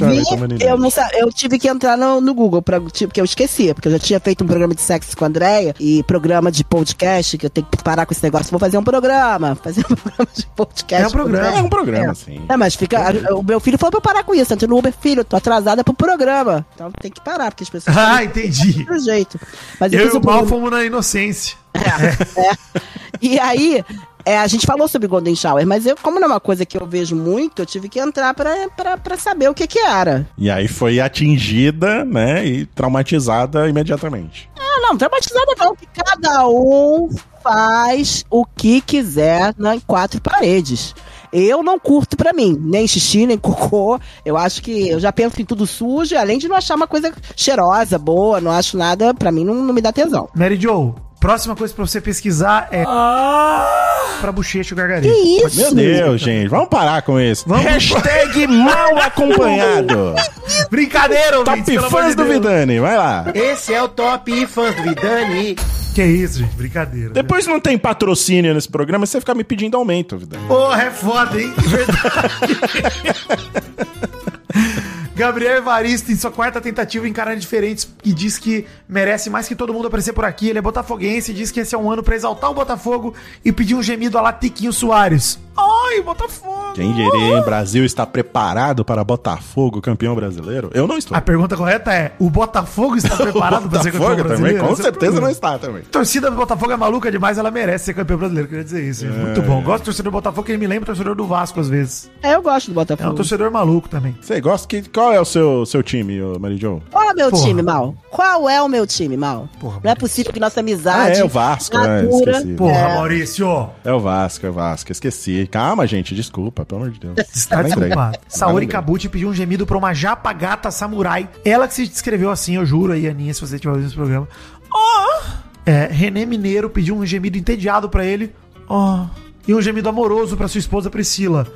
vi, eu, não, sa- eu tive que entrar no, no Google, pra, tipo, porque eu esquecia, porque eu já tinha feito um programa de sexo com a Andrea e programa de podcast, que eu tenho que parar com esse negócio. Vou fazer um programa, (laughs) fazer um programa de podcast. É um programa. É um programa, É. sim. É, mas fica. a- o meu filho falou pra eu parar com isso. Antes no Uber, filho, tô atrasada pro programa. Então tem que parar, porque as pessoas. Ah, entendi. do jeito. Mas Eu fiz e o Mal fomos na inocência. (laughs) é. E aí, é, a gente falou sobre Golden Shower, mas eu, como não é uma coisa que eu vejo muito, eu tive que entrar pra, pra, pra saber o que que era. E aí foi atingida, né, e traumatizada imediatamente. Ah, não, traumatizada não, que cada um faz o que quiser na, em quatro paredes. Eu não curto pra mim, nem xixi, nem cocô. Eu acho que eu já penso em tudo sujo, além de não achar uma coisa cheirosa, boa, não acho nada, pra mim não, não me dá tesão. Mary Joe, próxima coisa pra você pesquisar é. Pra bochecha o gargarejo. Que isso? Meu Deus, gente, vamos parar com isso. Vamos- (laughs) Hashtag mal (laughs) acompanhado. Brincadeira, ouvintes, Top fãs de do. Vidani, vai lá. Esse é o Top Fãs do Vidani. Que isso, gente, brincadeira. Depois não tem patrocínio nesse programa, você fica me pedindo aumento, Vidani. Porra, é foda, hein? Verdade. (laughs) Gabriel Evaristo, em sua quarta tentativa em canais diferentes, e diz que merece mais que todo mundo aparecer por aqui. Ele é botafoguense e diz que esse é um ano pra exaltar o Botafogo e pedir um gemido a lá Tiquinho Soares. Ai, Botafogo! Quem diria, hein? Brasil está preparado para Botafogo, campeão brasileiro? Eu não estou. A pergunta correta é: o Botafogo está (laughs) preparado para ser campeão Botafogo também, brasileiro? com Esse é o certeza não problema. está também. A torcida do Botafogo é maluca demais, ela merece ser campeão brasileiro, queria dizer isso. gente. Muito bom. Gosto do torcedor do Botafogo, que ele me lembra o torcedor do Vasco às vezes. É, eu gosto do É um Botafogo. torcedor maluco também. Você gosta que qual é o seu, seu time, Jo? Qual é o meu Porra. time, Mal? Qual é o meu time, Mal? Porra, não é possível que nossa amizade. Ah, é o Vasco, é, madura- esqueci. Porra, É. Maurício! É o Vasco, é o Vasco. Esqueci. Calma, gente, desculpa, pelo amor de Deus. Está desculpado. Saori. Kabuchi pediu um gemido pra uma japa gata samurai. Ela que se descreveu assim, eu juro aí, Aninha, se você estiver ouvindo esse programa. Oh! É, René Mineiro pediu um gemido entediado pra ele. Oh! E um gemido amoroso pra sua esposa Priscila.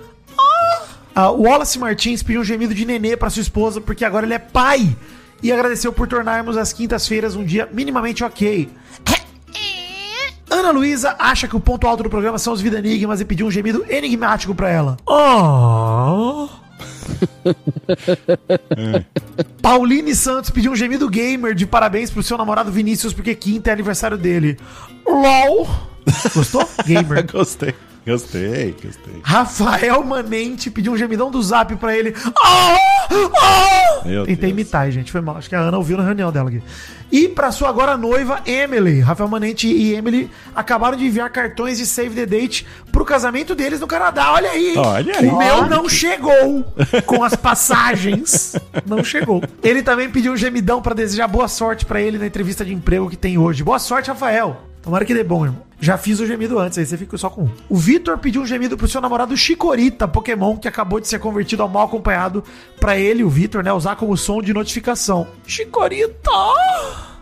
Ah, o Wallace Martins pediu um gemido de nenê pra sua esposa, porque agora ele é pai. E agradeceu por tornarmos as quintas-feiras um dia minimamente ok. Ana Luísa acha que o ponto alto do programa são os Vida Enigmas e pediu um gemido enigmático pra ela. Oh. (laughs) Pauline Santos pediu um gemido gamer de parabéns pro seu namorado Vinícius, porque quinta é aniversário dele. LOL. Gostou? (laughs) Gamer. gostei, gostei, gostei. Rafael Manente pediu um gemidão do zap pra ele. Oh! Oh! Meu Tentei Deus. imitar, gente. Foi mal. Acho que a Ana ouviu na reunião dela aqui. E pra sua agora noiva, Emily. Rafael Manente e Emily acabaram de enviar cartões de save the date pro casamento deles no Canadá. Olha aí. Olha aí. O meu não chegou (laughs) com as passagens. Não chegou. Ele também pediu um gemidão pra desejar boa sorte pra ele na entrevista de emprego que tem hoje. Boa sorte, Rafael. Tomara que dê bom, irmão. Já fiz o gemido antes, aí você ficou só com um. O Vitor pediu um gemido pro seu namorado Chicorita, Pokémon, que acabou de ser convertido ao mal acompanhado pra ele, o Vitor, né, usar como som de notificação. Chicorita!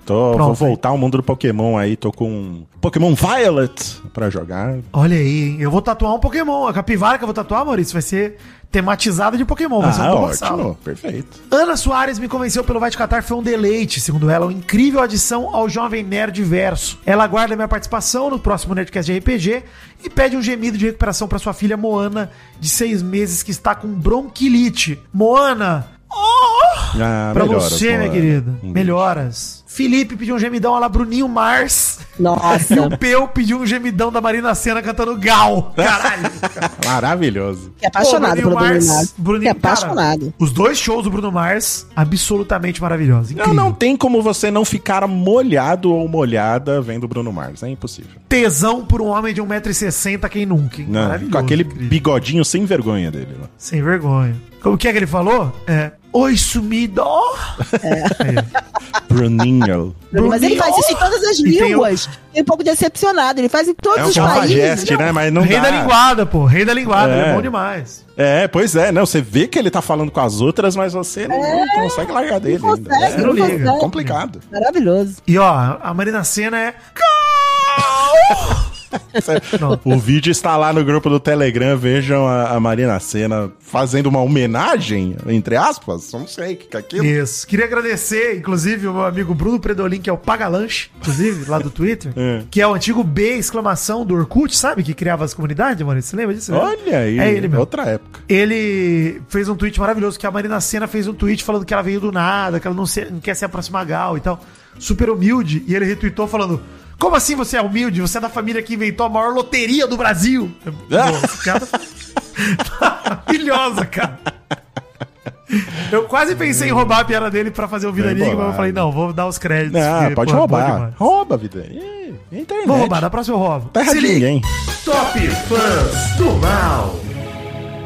Tô, vou voltar ao mundo do Pokémon aí, tô com Pokémon Violet pra jogar. Olha aí, hein? Eu vou tatuar um Pokémon. A capivara que eu vou tatuar, Maurício, vai ser tematizada de Pokémon. Vai ser um Ah, ótimo, perfeito. Ana Soares me convenceu pelo Vai Te Catar foi um deleite, segundo ela, uma incrível adição ao Jovem Nerd Verso. Ela aguarda minha participação no próximo Nerdcast de RPG e pede um gemido de recuperação para sua filha Moana, de seis meses, que está com bronquilite. Moana! Oh! Ah, pra melhoras, você, minha Moana. querida. Um beijo. Melhoras. Felipe pediu um gemidão a lá Bruninho Mars. (laughs) E Nossa, o Peu pediu um gemidão da Marina Senna cantando Gal. Caralho. (laughs) Maravilhoso. que apaixonado Pô, pelo Bruno Mars. Bruninho, Que apaixonado. cara, os dois shows do Bruno Mars, absolutamente maravilhosos. Não, Incrível. não tem como você não ficar molhado ou molhada vendo Bruno Mars. É impossível. Tesão por um homem de 1,60m, quem nunca, hein? Né? Com aquele incrível. bigodinho sem vergonha dele. Né? Sem vergonha. Como que é que ele falou? É. Oi, sumido! Bruninho. Mas ele faz isso em todas as E tem línguas. Tem um pouco decepcionado. Ele faz em todos É um os países. cafajeste, né? Mas não Rei dá. da linguada, pô. Rei da linguada. É. Ele é bom demais. É, pois é, não. Você vê que ele tá falando com as outras, mas você não, não consegue largar dele Não ainda. consegue, É não consegue. liga. complicado. Maravilhoso. E ó, a Marina Senna é. O vídeo está lá no grupo do Telegram. Vejam a, a Marina Senna fazendo uma homenagem, entre aspas. Não sei o que é aquilo. Isso. Queria agradecer, inclusive, o meu amigo Bruno Predolin, que é o Pagalanche, inclusive, lá do Twitter, (laughs) É. que é o antigo B exclamação do Orkut, sabe? Que criava as comunidades, mano. Você lembra disso? Olha aí, É ele mesmo. outra época. Ele fez um tweet maravilhoso, que a Marina Senna fez um tweet falando que ela veio do nada, que ela não, se- não quer se aproximar Gal e tal. Super humilde. E ele retweetou falando: Como assim você é humilde? Você é da família que inventou a maior loteria do Brasil. Nossa, (laughs) piada maravilhosa, cara. Eu quase pensei em roubar a piada dele pra fazer o Vida Enigma, mas eu falei, não, vou dar os créditos. Não, porque, pode é bom roubar. demais. Rouba, vida. É internet. Vou roubar, na próxima eu roubo. Terra Se de ninguém. Top Fãs do Mal.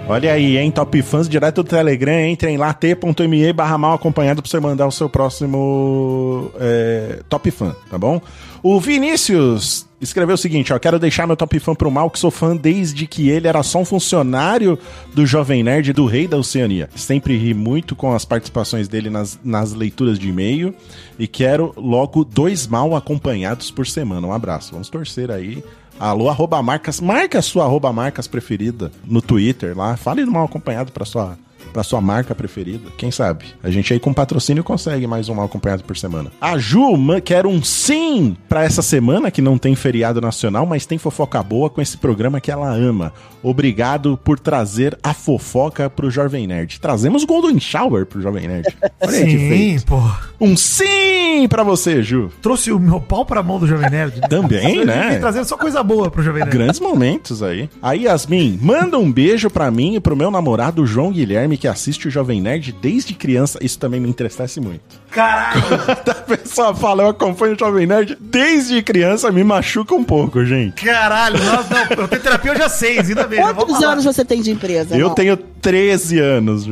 Olha aí, hein? Top Fãs direto do Telegram. Entrem lá, t.me barra mal acompanhado pra você mandar o seu próximo é, Top Fã, tá bom? O Vinícius escreveu o seguinte, ó. Quero deixar meu Top Fã pro mal, que sou fã desde que ele era só um funcionário do Jovem Nerd do Rei da Oceania. Sempre ri muito com as participações dele nas, nas leituras de e-mail. E quero logo dois mal acompanhados por semana. Um abraço. Vamos torcer aí. Alô, arroba marcas. Marca a sua arroba marcas preferida no Twitter lá. Fale do mal acompanhado pra sua, pra sua marca preferida. Quem sabe? A gente aí com patrocínio consegue mais um mal acompanhado por semana. A Ju ma- quer um sim pra essa semana que não tem feriado nacional, mas tem fofoca boa com esse programa que ela ama. Obrigado por trazer a fofoca pro Jovem Nerd. Trazemos Golden Shower pro Jovem Nerd. (laughs) Olha que Sim, feito. pô. Um sim pra você, Ju. Trouxe o meu pau pra mão do Jovem Nerd. (laughs) né? Também, né? trazendo só coisa boa pro Jovem Nerd. Grandes momentos aí. Aí, Yasmin, manda um beijo pra mim e pro meu namorado João Guilherme, que assiste o Jovem Nerd desde criança. Isso também me entristece muito. Caralho. (laughs) A pessoa fala, eu acompanho o Jovem Nerd desde criança, me machuca um pouco, gente. Caralho, nossa, não, eu tenho terapia hoje há seis, ainda bem. Quantos falar. anos você tem de empresa? Eu Mal? tenho 13 anos,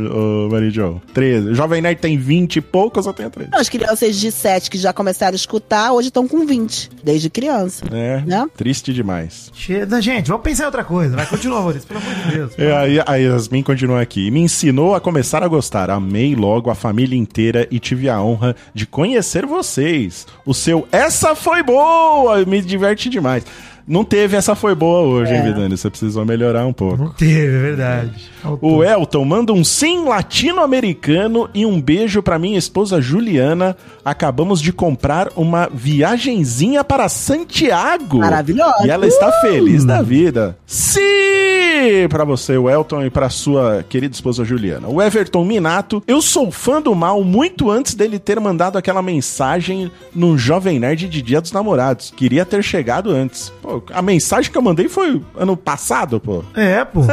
Mary Jo. 13. O Jovem Nerd tem 20 e poucos, eu tenho 13. As crianças de 7 que já começaram a escutar, hoje estão com 20, desde criança. É, Né? triste demais. Che- Gente, vamos pensar em outra coisa. Vai, continua, Maurício, pelo amor de Deus. E aí, a Yasmin continua aqui. Me ensinou a começar a gostar. Amei logo a família inteira e tive a honra de conhecer vocês. O seu Essa foi boa! Me diverte demais. Não teve essa foi boa hoje, hein, Vidani? Você precisou melhorar um pouco. Não teve, é verdade. O Elton manda um sim latino-americano e um beijo pra minha esposa Juliana. Acabamos de comprar uma viagenzinha para Santiago. Maravilhosa. E ela está feliz da vida. Sim! Pra você, o Elton, e pra sua querida esposa Juliana. O Everton Minato, eu sou fã do mal muito antes dele ter mandado aquela mensagem no Jovem Nerd de Dia dos Namorados. Queria ter chegado antes. Pô, a mensagem que eu mandei foi ano passado, pô. É, pô. (laughs)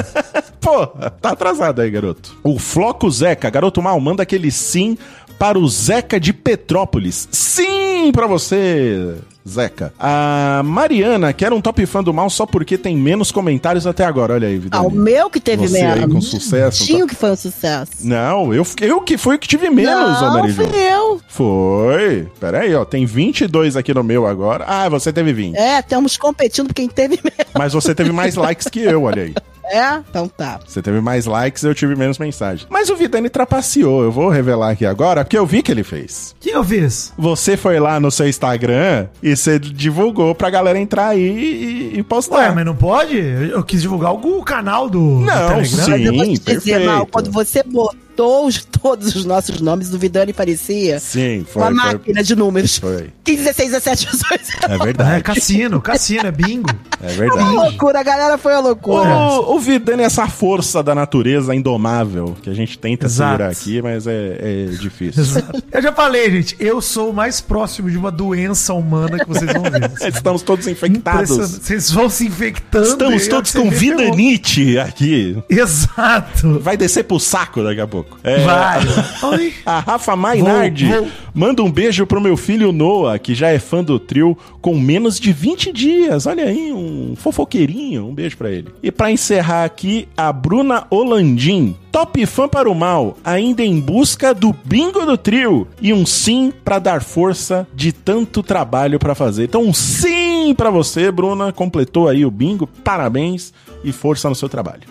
Pô, tá atrasado aí, garoto. O Floco Zeca, garoto mal, manda aquele sim para o Zeca de Petrópolis. Sim pra você, Zeca. A Mariana, que era um top fã do mal só porque tem menos comentários até agora. Olha aí, Vidani. Ah, o meu que teve Você aí menos. com sucesso, Tinho tá? que foi um sucesso. Não, eu, eu que fui o que tive menos, Não, Marijo. fui eu. Foi. Pera aí, ó. Tem 22 aqui no meu agora. Ah, você teve 20. É, estamos competindo quem teve (laughs) menos. Mas você teve mais likes que eu, olha aí. É? Então tá. Você teve mais likes, eu tive menos mensagem. Mas o Vidani trapaceou. Eu vou revelar aqui agora, porque eu vi que ele fez. O que eu fiz? Você foi lá no seu Instagram e você divulgou pra galera entrar aí e, e postar. Ué, mas não pode? Eu, eu quis divulgar o, canal do, do Não, Telegram. sim. Mas dizer, perfeito. Mal, quando você botou digitou os- todos os nossos nomes do Vidani parecia Sim, foi. uma foi, máquina de números. foi. 15, 16, 17, 18. É É, verdade. cassino, cassino, é bingo. (laughs) É Uma verdade. loucura, a galera foi a loucura. O, o Vidani é essa força da natureza indomável que a gente tenta Exato. segurar aqui, mas é, é difícil. Exato. Eu já falei, gente, eu sou o mais próximo de uma doença humana que vocês vão ver. (laughs) Estamos todos infectados. Vocês vão se infectando. Estamos e todos com ferrou. Vidanite aqui. Exato. Vai descer pro saco daqui a pouco. É, Vai. A Rafa Mainardi Vou, vou. manda um beijo pro meu filho Noah, que já é fã do trio, com menos de 20 dias. Olha aí, um fofoqueirinho. Um beijo pra ele. E pra encerrar aqui, a Bruna Olandim. Top fã para o mal, ainda em busca do bingo do trio. E um sim pra dar força de tanto trabalho pra fazer. Então, um sim pra você, Bruna. Completou aí o bingo. Parabéns e força no seu trabalho.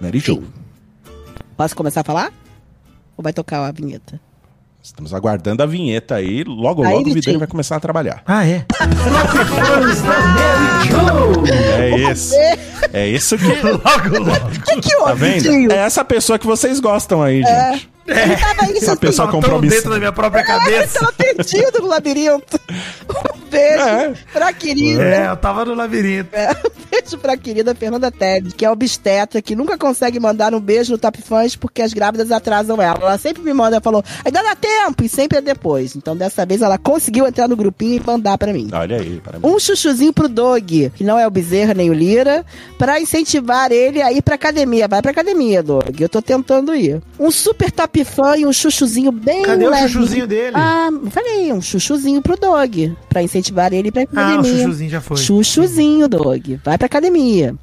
Mary Jo. Posso começar a falar? Ou vai tocar a vinheta? Estamos aguardando a vinheta aí. Logo, Aí, logo o. Vidani vai começar a trabalhar. Ah, é? É esse. É isso que. (laughs) Logo, logo. O que, que Tá houve, vendo? tio? É essa pessoa que vocês gostam aí, gente. Ele tava aí, Essa pessoa tão compromissada. dentro da minha própria Ele cabeça. tava perdido no labirinto. (laughs) Um beijo É. pra querida. É, eu tava no labirinto. É, (laughs) um beijo pra querida Fernanda Telles, que é obstetra, que nunca consegue mandar um beijo no Top Fãs porque as grávidas atrasam ela. Ela sempre me manda, ela falou, ainda dá tempo, e sempre é depois. Então dessa vez ela conseguiu entrar no grupinho e mandar pra mim. Olha aí, parabéns. Um chuchuzinho pro Dog, que não é o Bezerra nem o Lira, pra incentivar ele a ir pra academia. Vai pra academia, Dog. Eu tô tentando ir. Um super top fã e um chuchuzinho bem Cadê o levinho. chuchuzinho dele? Ah, falei, um chuchuzinho pro Dog, pra incentivar ele a ir pra Ah, o academia. chuchuzinho já foi. Chuchuzinho, Dog. Vai pra academia.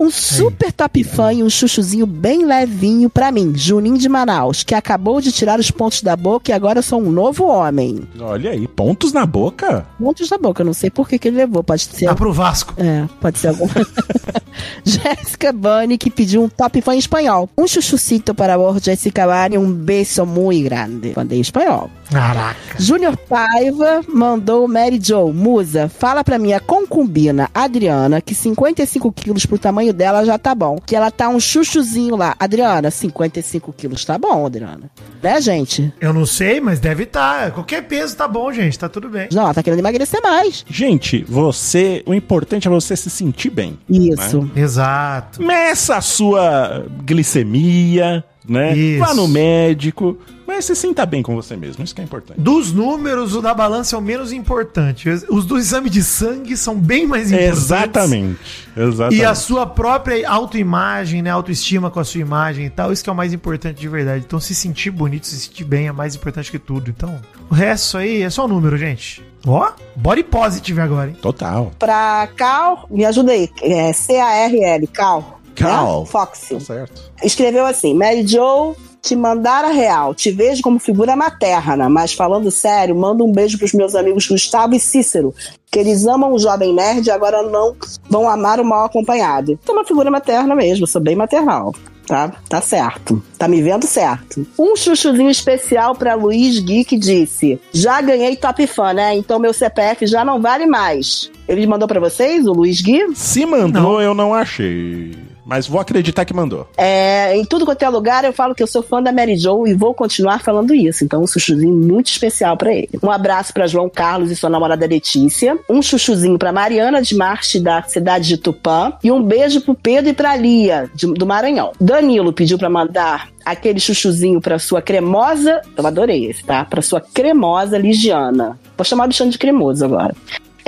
Um super top fã e um chuchuzinho bem levinho pra mim, Juninho de Manaus, que acabou de tirar os pontos da boca e agora eu sou um novo homem. Olha aí, pontos na boca? Pontos da boca, eu não sei por que, que ele levou. Pode ser. Tá pro Vasco. É, pode ser alguma. (laughs) Jéssica Bunny, que pediu um top fã em espanhol. Um chuchucito para o Jessica Bunny, um beijo muito grande. Mandei em espanhol. Caraca. Júnior Paiva mandou Mary Jo, musa, fala pra minha concubina Adriana que 55 quilos pro tamanho dela já tá bom. Que ela tá um chuchuzinho lá. Adriana, 55 quilos tá bom, Adriana. Né, gente? Eu não sei, mas deve estar. Qualquer peso tá bom, gente. Tá tudo bem. Não, ela tá querendo emagrecer mais. Gente, você. O importante é você se sentir bem. Isso. Exato. Meça a sua glicemia, né? Isso. Vá no médico. Mas se sinta bem com você mesmo. Isso que é importante. Dos números, o da balança é o menos importante. Os- do exame de sangue são bem mais importantes. Exatamente. Exatamente. E a sua própria autoimagem, né? Autoestima com a sua imagem e tal, isso que é o mais importante de verdade. Então, se sentir bonito, se sentir bem é mais importante que tudo. Então, o resto aí é só o número, gente. Ó, body positive agora, hein? Total. Pra Cal, me ajuda aí. É C-A-R-L, Cal. Cal. Né? Fox. Tá certo. Escreveu assim: Mary Jo, te mandar a real. Te vejo como figura materna, mas falando sério, manda um beijo pros meus amigos Gustavo e Cícero, que eles amam o Jovem Nerd e agora não vão amar o mal acompanhado. Então, uma figura materna mesmo, sou bem maternal. Tá, tá certo. Tá me vendo certo. Um chuchuzinho especial pra Luiz Gui que disse: Já ganhei top fã, né? Então meu CPF já não vale mais. Ele mandou pra vocês, o Luiz Gui? Se mandou, eu não achei. Mas vou acreditar que mandou. É, em tudo quanto é lugar, eu falo que eu sou fã da Mary Jo e vou continuar falando isso. Então, um chuchuzinho muito especial pra ele. Um abraço pra João Carlos e sua namorada Letícia. Um chuchuzinho pra Mariana de Marte, da cidade de Tupã. E um beijo pro Pedro e pra Lia, de- do Maranhão. Danilo pediu pra mandar aquele chuchuzinho pra sua cremosa. Eu adorei esse, tá? Pra sua cremosa Ligiana. Vou chamar o bichano de cremoso agora.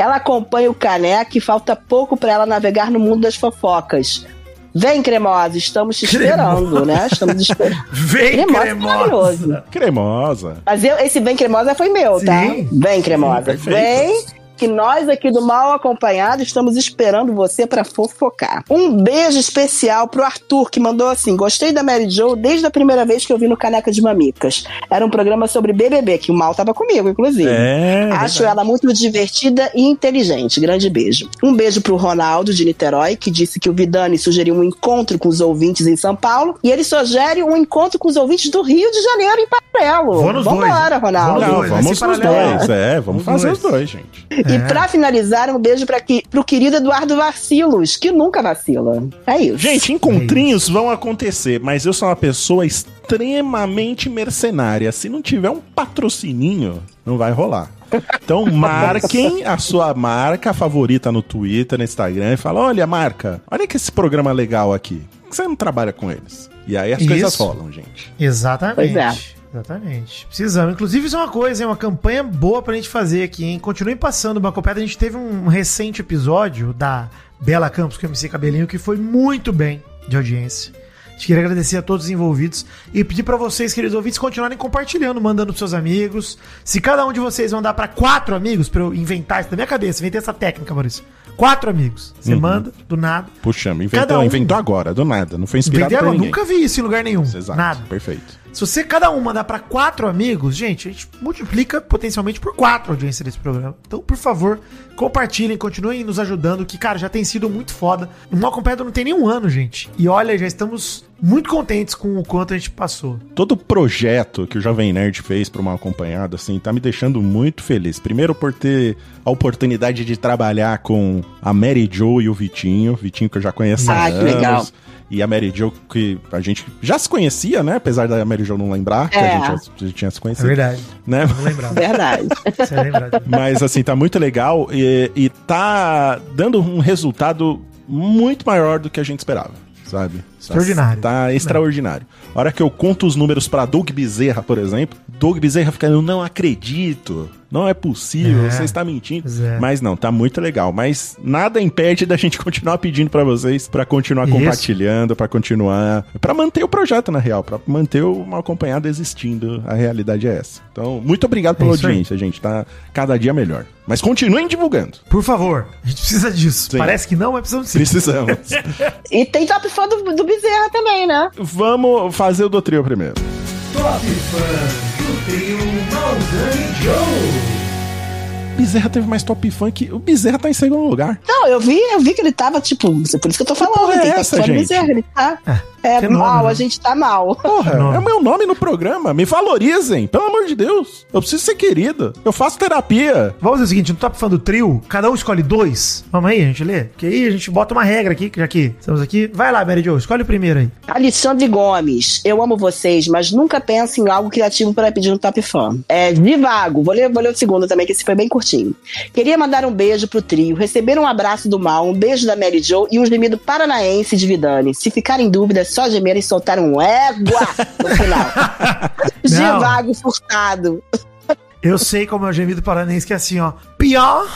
Ela acompanha o Caneca e falta pouco pra ela navegar no mundo das fofocas. Vem, cremosa, estamos te esperando, né? Estamos esperando. (laughs) Vem, Cremosa é cremosa. Cremosa. Mas eu, esse Vem Cremosa foi meu, tá? Sim. Vem, Cremosa. Perfeito. Vem, que nós aqui do Mal Acompanhado estamos esperando você pra fofocar. Um beijo especial pro Arthur, que mandou assim: Gostei da Mary Jo desde a primeira vez que eu vi no Caneca de Mamicas. Era um programa sobre BBB, que o Mal tava comigo, inclusive. É. Acho ela muito divertida e inteligente. Grande beijo. Um beijo pro Ronaldo de Niterói, que disse que o Vidani sugeriu um encontro com os ouvintes em São Paulo. E ele sugere um encontro com os ouvintes do Rio de Janeiro em Paralelo. Dois. Vambora, Ronaldo. Vou Não, vamos paralelo. dois. É, vamos Vamos fazer dois. os dois, gente. E É. pra finalizar, um beijo pra que, pro querido Eduardo Vacilos, que nunca vacila. É isso. Gente, encontrinhos vão acontecer, mas eu sou uma pessoa extremamente mercenária. Se não tiver um patrocininho, não vai rolar. Então (laughs) marquem a sua marca favorita no Twitter, no Instagram e fala: olha, marca, olha que esse programa legal aqui. Por que Você não trabalha com eles. E aí as coisas Isso. rolam, gente. Exatamente. Pois é. Exatamente. Precisamos. Inclusive, isso é uma coisa, é uma campanha boa pra gente fazer aqui, hein? Continuem passando o Banco Pedra. A gente teve um recente episódio da Bela Campos com o MC Cabelinho que foi muito bem de audiência. A gente queria agradecer a todos os envolvidos e pedir pra vocês, queridos ouvintes, continuarem compartilhando, mandando pros seus amigos. Se cada um de vocês mandar pra quatro amigos, pra eu inventar isso da minha cabeça, inventei essa técnica, Maurício. Quatro amigos. Você manda, do nada. Puxa, inventou, um. inventou agora, do nada. Não foi inspirado Inventei agora, ninguém. nunca vi isso em lugar nenhum. Exato, Nada. perfeito. Se você cada um mandar pra quatro amigos, gente, a gente multiplica potencialmente por quatro a audiência desse programa. Então, por favor, compartilhem, continuem nos ajudando, que, cara, já tem sido muito foda. O Mal Completo não tem nenhum ano, gente. E olha, já estamos muito contentes com o quanto a gente passou. Todo projeto que o Jovem Nerd fez para uma acompanhada, assim, tá me deixando muito feliz. Primeiro por ter a oportunidade de trabalhar com a Mary Jo e o Vitinho. Vitinho que eu já conheço há Ah, que legal. E a Mary Jo que a gente já se conhecia, né? Apesar da Mary Jo não lembrar que É. a gente já, já tinha se É conhecido. verdade. Né? Vou lembrar. Verdade. (laughs) Lembrar. disso. Mas assim, tá muito legal e, e tá dando um resultado muito maior do que a gente esperava, sabe? Extraordinário. Tá, tá extraordinário. A hora que eu conto os números pra Doug Bezerra, por exemplo, Doug Bezerra fica, eu não acredito. Não é possível, É. você está mentindo. É. Mas não, tá muito legal. Mas nada impede da gente (laughs) continuar pedindo pra vocês, pra continuar Isso. compartilhando, pra continuar, Pra manter o projeto na real, pra manter o mal acompanhado existindo. A realidade é essa. Então, muito obrigado pela É isso aí. audiência, gente. Tá cada dia melhor. Mas continuem divulgando. Por favor, a gente precisa disso. Sim. Parece que não, mas precisamos sim. Precisamos. (laughs) E tem top fã do, do Bezerra também, né? Vamos fazer o do trio primeiro. Top Fã do trio Maldani Joe. Bezerra teve mais top fã que. O Bezerra tá em segundo lugar. Não, eu vi, eu vi que ele tava, tipo, por isso que eu tô falando. porra é essa, gente? Bezerra, ele tá. É, fenômeno. mal, a gente tá mal. Porra, Não. é o meu nome no programa. Me valorizem, pelo amor de Deus. Eu preciso ser querido. Eu faço terapia. Vamos fazer o seguinte, no top fã do trio, cada um escolhe dois. Vamos aí, a gente lê? Porque aí a gente bota uma regra aqui, já que estamos aqui. Vai lá, Mary Jo, escolhe o primeiro aí. Alexandre Gomes, eu amo vocês, mas nunca penso em algo criativo para pedir no Top Fã. É Divago, vou ler, vou ler o segundo também, que esse foi bem curtinho. Queria mandar um beijo pro trio, receber um abraço do mal, um beijo da Mary Jo e um gemido paranaense de Vidani. Se ficar em dúvida, só gemer e soltar um égua no final. (laughs) Divago furtado. Eu sei como é o gemido paranense, que é assim, ó. Pior.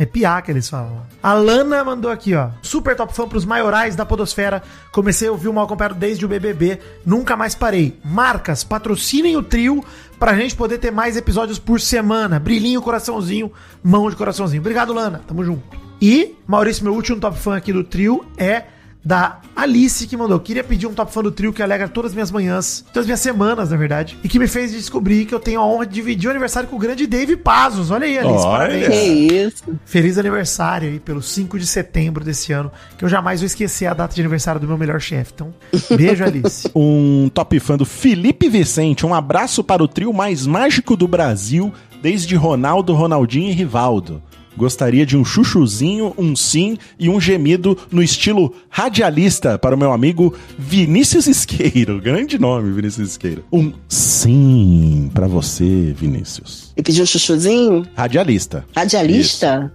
É piá que eles falam. A Lana mandou aqui, ó. Super top fã pros maiorais da Podosfera. Comecei a ouvir o mal acompanhado desde o BBB. Nunca mais parei. Marcas, patrocinem o trio pra gente poder ter mais episódios por semana. Brilhinho, coraçãozinho, mão de coraçãozinho. Obrigado, Lana. Tamo junto. E, Maurício, meu último top fã aqui do trio é da Alice que mandou. Queria pedir um top fã do trio que alegra todas as minhas manhãs, todas as minhas semanas, na verdade, e que me fez descobrir que eu tenho a honra de dividir o aniversário com o grande Dave Pazos. Olha aí, Alice, Olha. Que parabéns. isso. Feliz aniversário aí pelo 5 de setembro desse ano, que eu jamais vou esquecer a data de aniversário do meu melhor chefe. Então, beijo, Alice. (laughs) Um top fã do Felipe Vicente. Um abraço para o trio mais mágico do Brasil, desde Ronaldo, Ronaldinho e Rivaldo. Gostaria de um chuchuzinho, um sim e um gemido no estilo radialista para o meu amigo Vinícius Isqueiro. (laughs) Grande nome, Vinícius Isqueiro. Um sim para você, Vinícius. E pediu um chuchuzinho? Radialista. Radialista?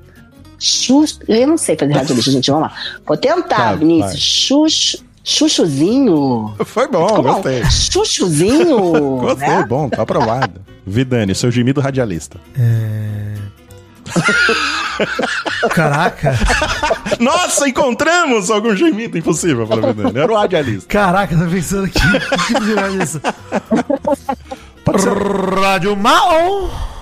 Xux... Eu não sei fazer radialista, (laughs) gente. Vamos lá. Vou tentar, Vai, Vinícius. Xux... Chuchuzinho? Foi bom, Como? gostei. Chuchuzinho? (laughs) Gostei, né? bom, tá aprovado. Vidani, seu gemido radialista. Caraca. Nossa, encontramos algum gemido impossível para Vidani. Era o radialista. Caraca, tô pensando aqui. (laughs) Que ser. Rádio Mal.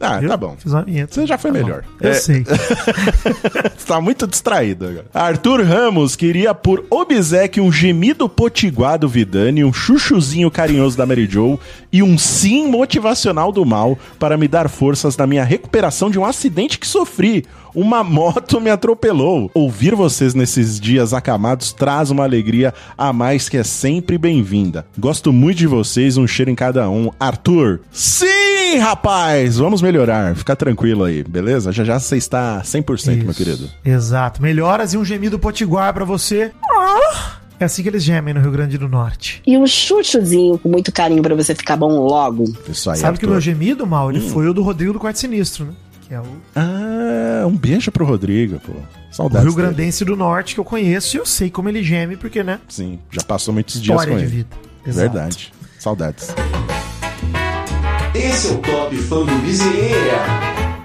Ah, Viu? tá bom. Fiz uma vinheta. Você já foi Tá bom. melhor. Eu É. sei. (laughs) (laughs) Você tá muito distraído agora. Arthur Ramos queria por obsequio um gemido potiguar do Vidani, um chuchuzinho carinhoso da Mary Joe e um sim motivacional do mal para me dar forças na minha recuperação de um acidente que sofri. Uma moto me atropelou. Ouvir vocês nesses dias acamados traz uma alegria a mais que é sempre bem-vinda. Gosto muito de vocês, um cheiro em cada um. Arthur, sim! Sim, rapaz, vamos melhorar. Fica tranquilo aí, beleza? Já já você está 100%, meu Isso. querido. Exato. Melhoras e um gemido potiguar pra você. É assim que eles gemem no Rio Grande do Norte. E um chuchuzinho com muito carinho pra você ficar bom logo. Isso aí, Sabe que o Arthur. meu gemido, mal, Hum. ele foi o do Rodrigo do Quarto Sinistro, né? Que é o, Ah, um beijo pro Rodrigo, pô. o Saudades Rio dele. Grandense do Norte que eu conheço e eu sei como ele geme, porque, né? Sim, já passou muitos dias História com de ele. vida. Exato. Verdade. Saudades. Esse é o Top Fã do Bezerra.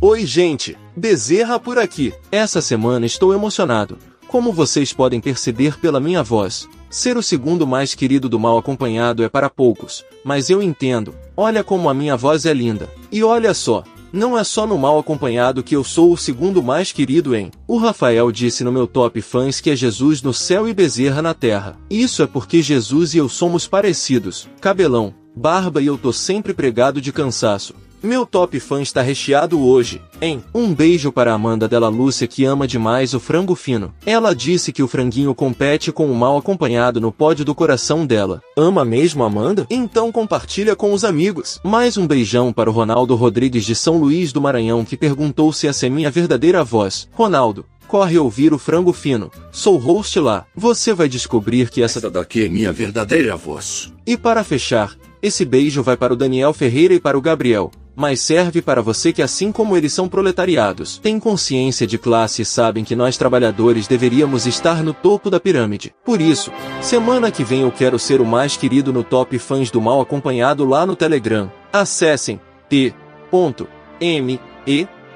Oi, gente. Bezerra por aqui. Essa semana estou emocionado. Como vocês podem perceber pela minha voz, ser o segundo mais querido do mal acompanhado é para poucos, mas eu entendo. Olha como a minha voz é linda. E olha só, não é só no mal acompanhado que eu sou o segundo mais querido em. O Rafael disse no meu top fãs que é Jesus no céu e Bezerra na terra. Isso é porque Jesus e eu somos parecidos. Cabelão, barba e eu tô sempre pregado de cansaço. Meu top fã está recheado hoje, hein? Um beijo para Amanda Della Lúcia que ama demais o frango fino. Ela disse que o franguinho compete com o mal acompanhado no pódio do coração dela. Ama mesmo Amanda? Então compartilha com os amigos. Mais um beijão para o Ronaldo Rodrigues de São Luís do Maranhão que perguntou se essa é minha verdadeira voz. Ronaldo, corre ouvir o frango fino. Sou host lá. Você vai descobrir que essa daqui é minha verdadeira voz. e para fechar, esse beijo vai para o Daniel Ferreira e para o Gabriel, mas serve para você que assim como eles são proletariados, têm consciência de classe e sabem que nós trabalhadores deveríamos estar no topo da pirâmide. Por isso, semana que vem eu quero ser o mais querido no top fãs do mal acompanhado lá no Telegram. Acessem t.me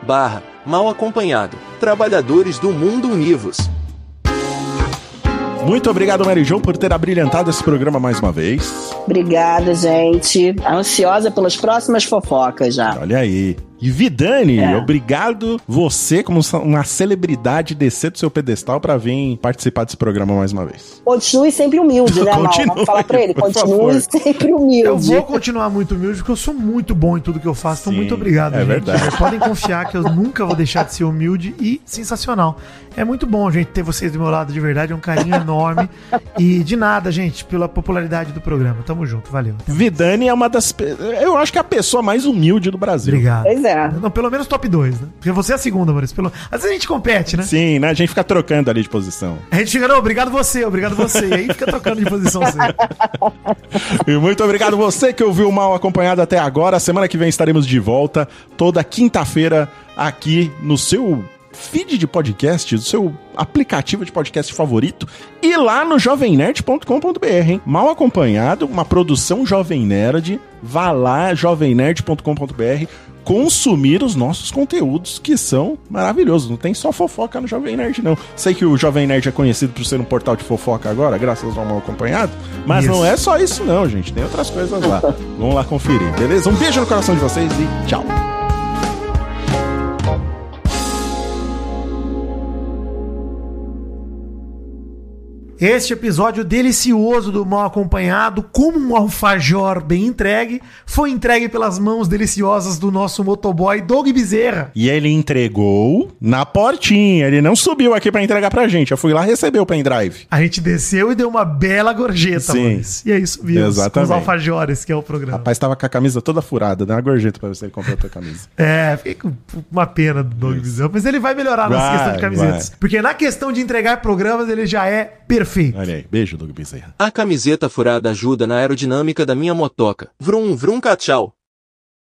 barra mal acompanhado. Trabalhadores do mundo univos. Muito obrigado, Mary Jo, por ter abrilhantado esse programa mais uma vez. Obrigada, gente. Ansiosa pelas próximas fofocas já. Olha aí. E Vidani, É. obrigado você, como uma celebridade, descer do seu pedestal pra vir participar desse programa mais uma vez. Continue sempre humilde, né, (laughs) Mal? Falar pra ele. Continue favor. sempre humilde. Eu vou continuar muito humilde porque eu sou muito bom em tudo que eu faço. Então, Sim, muito obrigado, é gente. verdade. Vocês podem confiar que eu nunca vou deixar de ser humilde e sensacional. É muito bom, gente, ter vocês do meu lado de verdade. É um carinho enorme. E de nada, gente, pela popularidade do programa. Tamo junto, valeu. Vidani é uma das. Eu acho que é a pessoa mais humilde do Brasil. Obrigado. Pois é. Não, pelo menos top 2, né? Porque você é a segunda, Maurício. Pelo... Às vezes a gente compete, né? Sim, né? A gente fica trocando ali de posição. A gente fica, não, obrigado você, obrigado você. E aí fica trocando de posição sempre. (laughs) E muito obrigado você que ouviu o mal acompanhado até agora. Semana que vem estaremos de volta, toda quinta-feira, aqui no seu feed de podcast, no seu aplicativo de podcast favorito e lá no jovemnerd.com.br, hein? Mal acompanhado, uma produção Jovem Nerd. Vá lá, jovemnerd.com.br, consumir os nossos conteúdos que são maravilhosos. Não tem só fofoca no Jovem Nerd, não. Sei que o Jovem Nerd é conhecido por ser um portal de fofoca agora, graças ao mal acompanhado, mas Isso. não é só isso, não, gente. Tem outras coisas lá. (laughs) Vamos lá conferir, beleza? Um beijo no coração de vocês e tchau. Este episódio delicioso do Mal Acompanhado, como um alfajor bem entregue, foi entregue pelas mãos deliciosas do nosso motoboy Doug Bezerra. E ele entregou na portinha. Ele não subiu aqui pra entregar pra gente. Eu fui lá receber o pendrive. A gente desceu e deu uma bela gorjeta, Sim. Maurício. E subimos com os Exatamente. alfajores, que é o programa. Rapaz, tava com a camisa toda furada. Dá uma gorjeta pra você comprar a tua camisa. (laughs) É, fiquei com uma pena do Doug Bezerra, mas ele vai melhorar nessa Vai, questão de camisetas. vai. Porque na questão de entregar programas, ele já é perfeito. Olha aí. Beijo, Doug Bezerra. A camiseta furada ajuda na aerodinâmica da minha motoca. Vrum vrum tchau.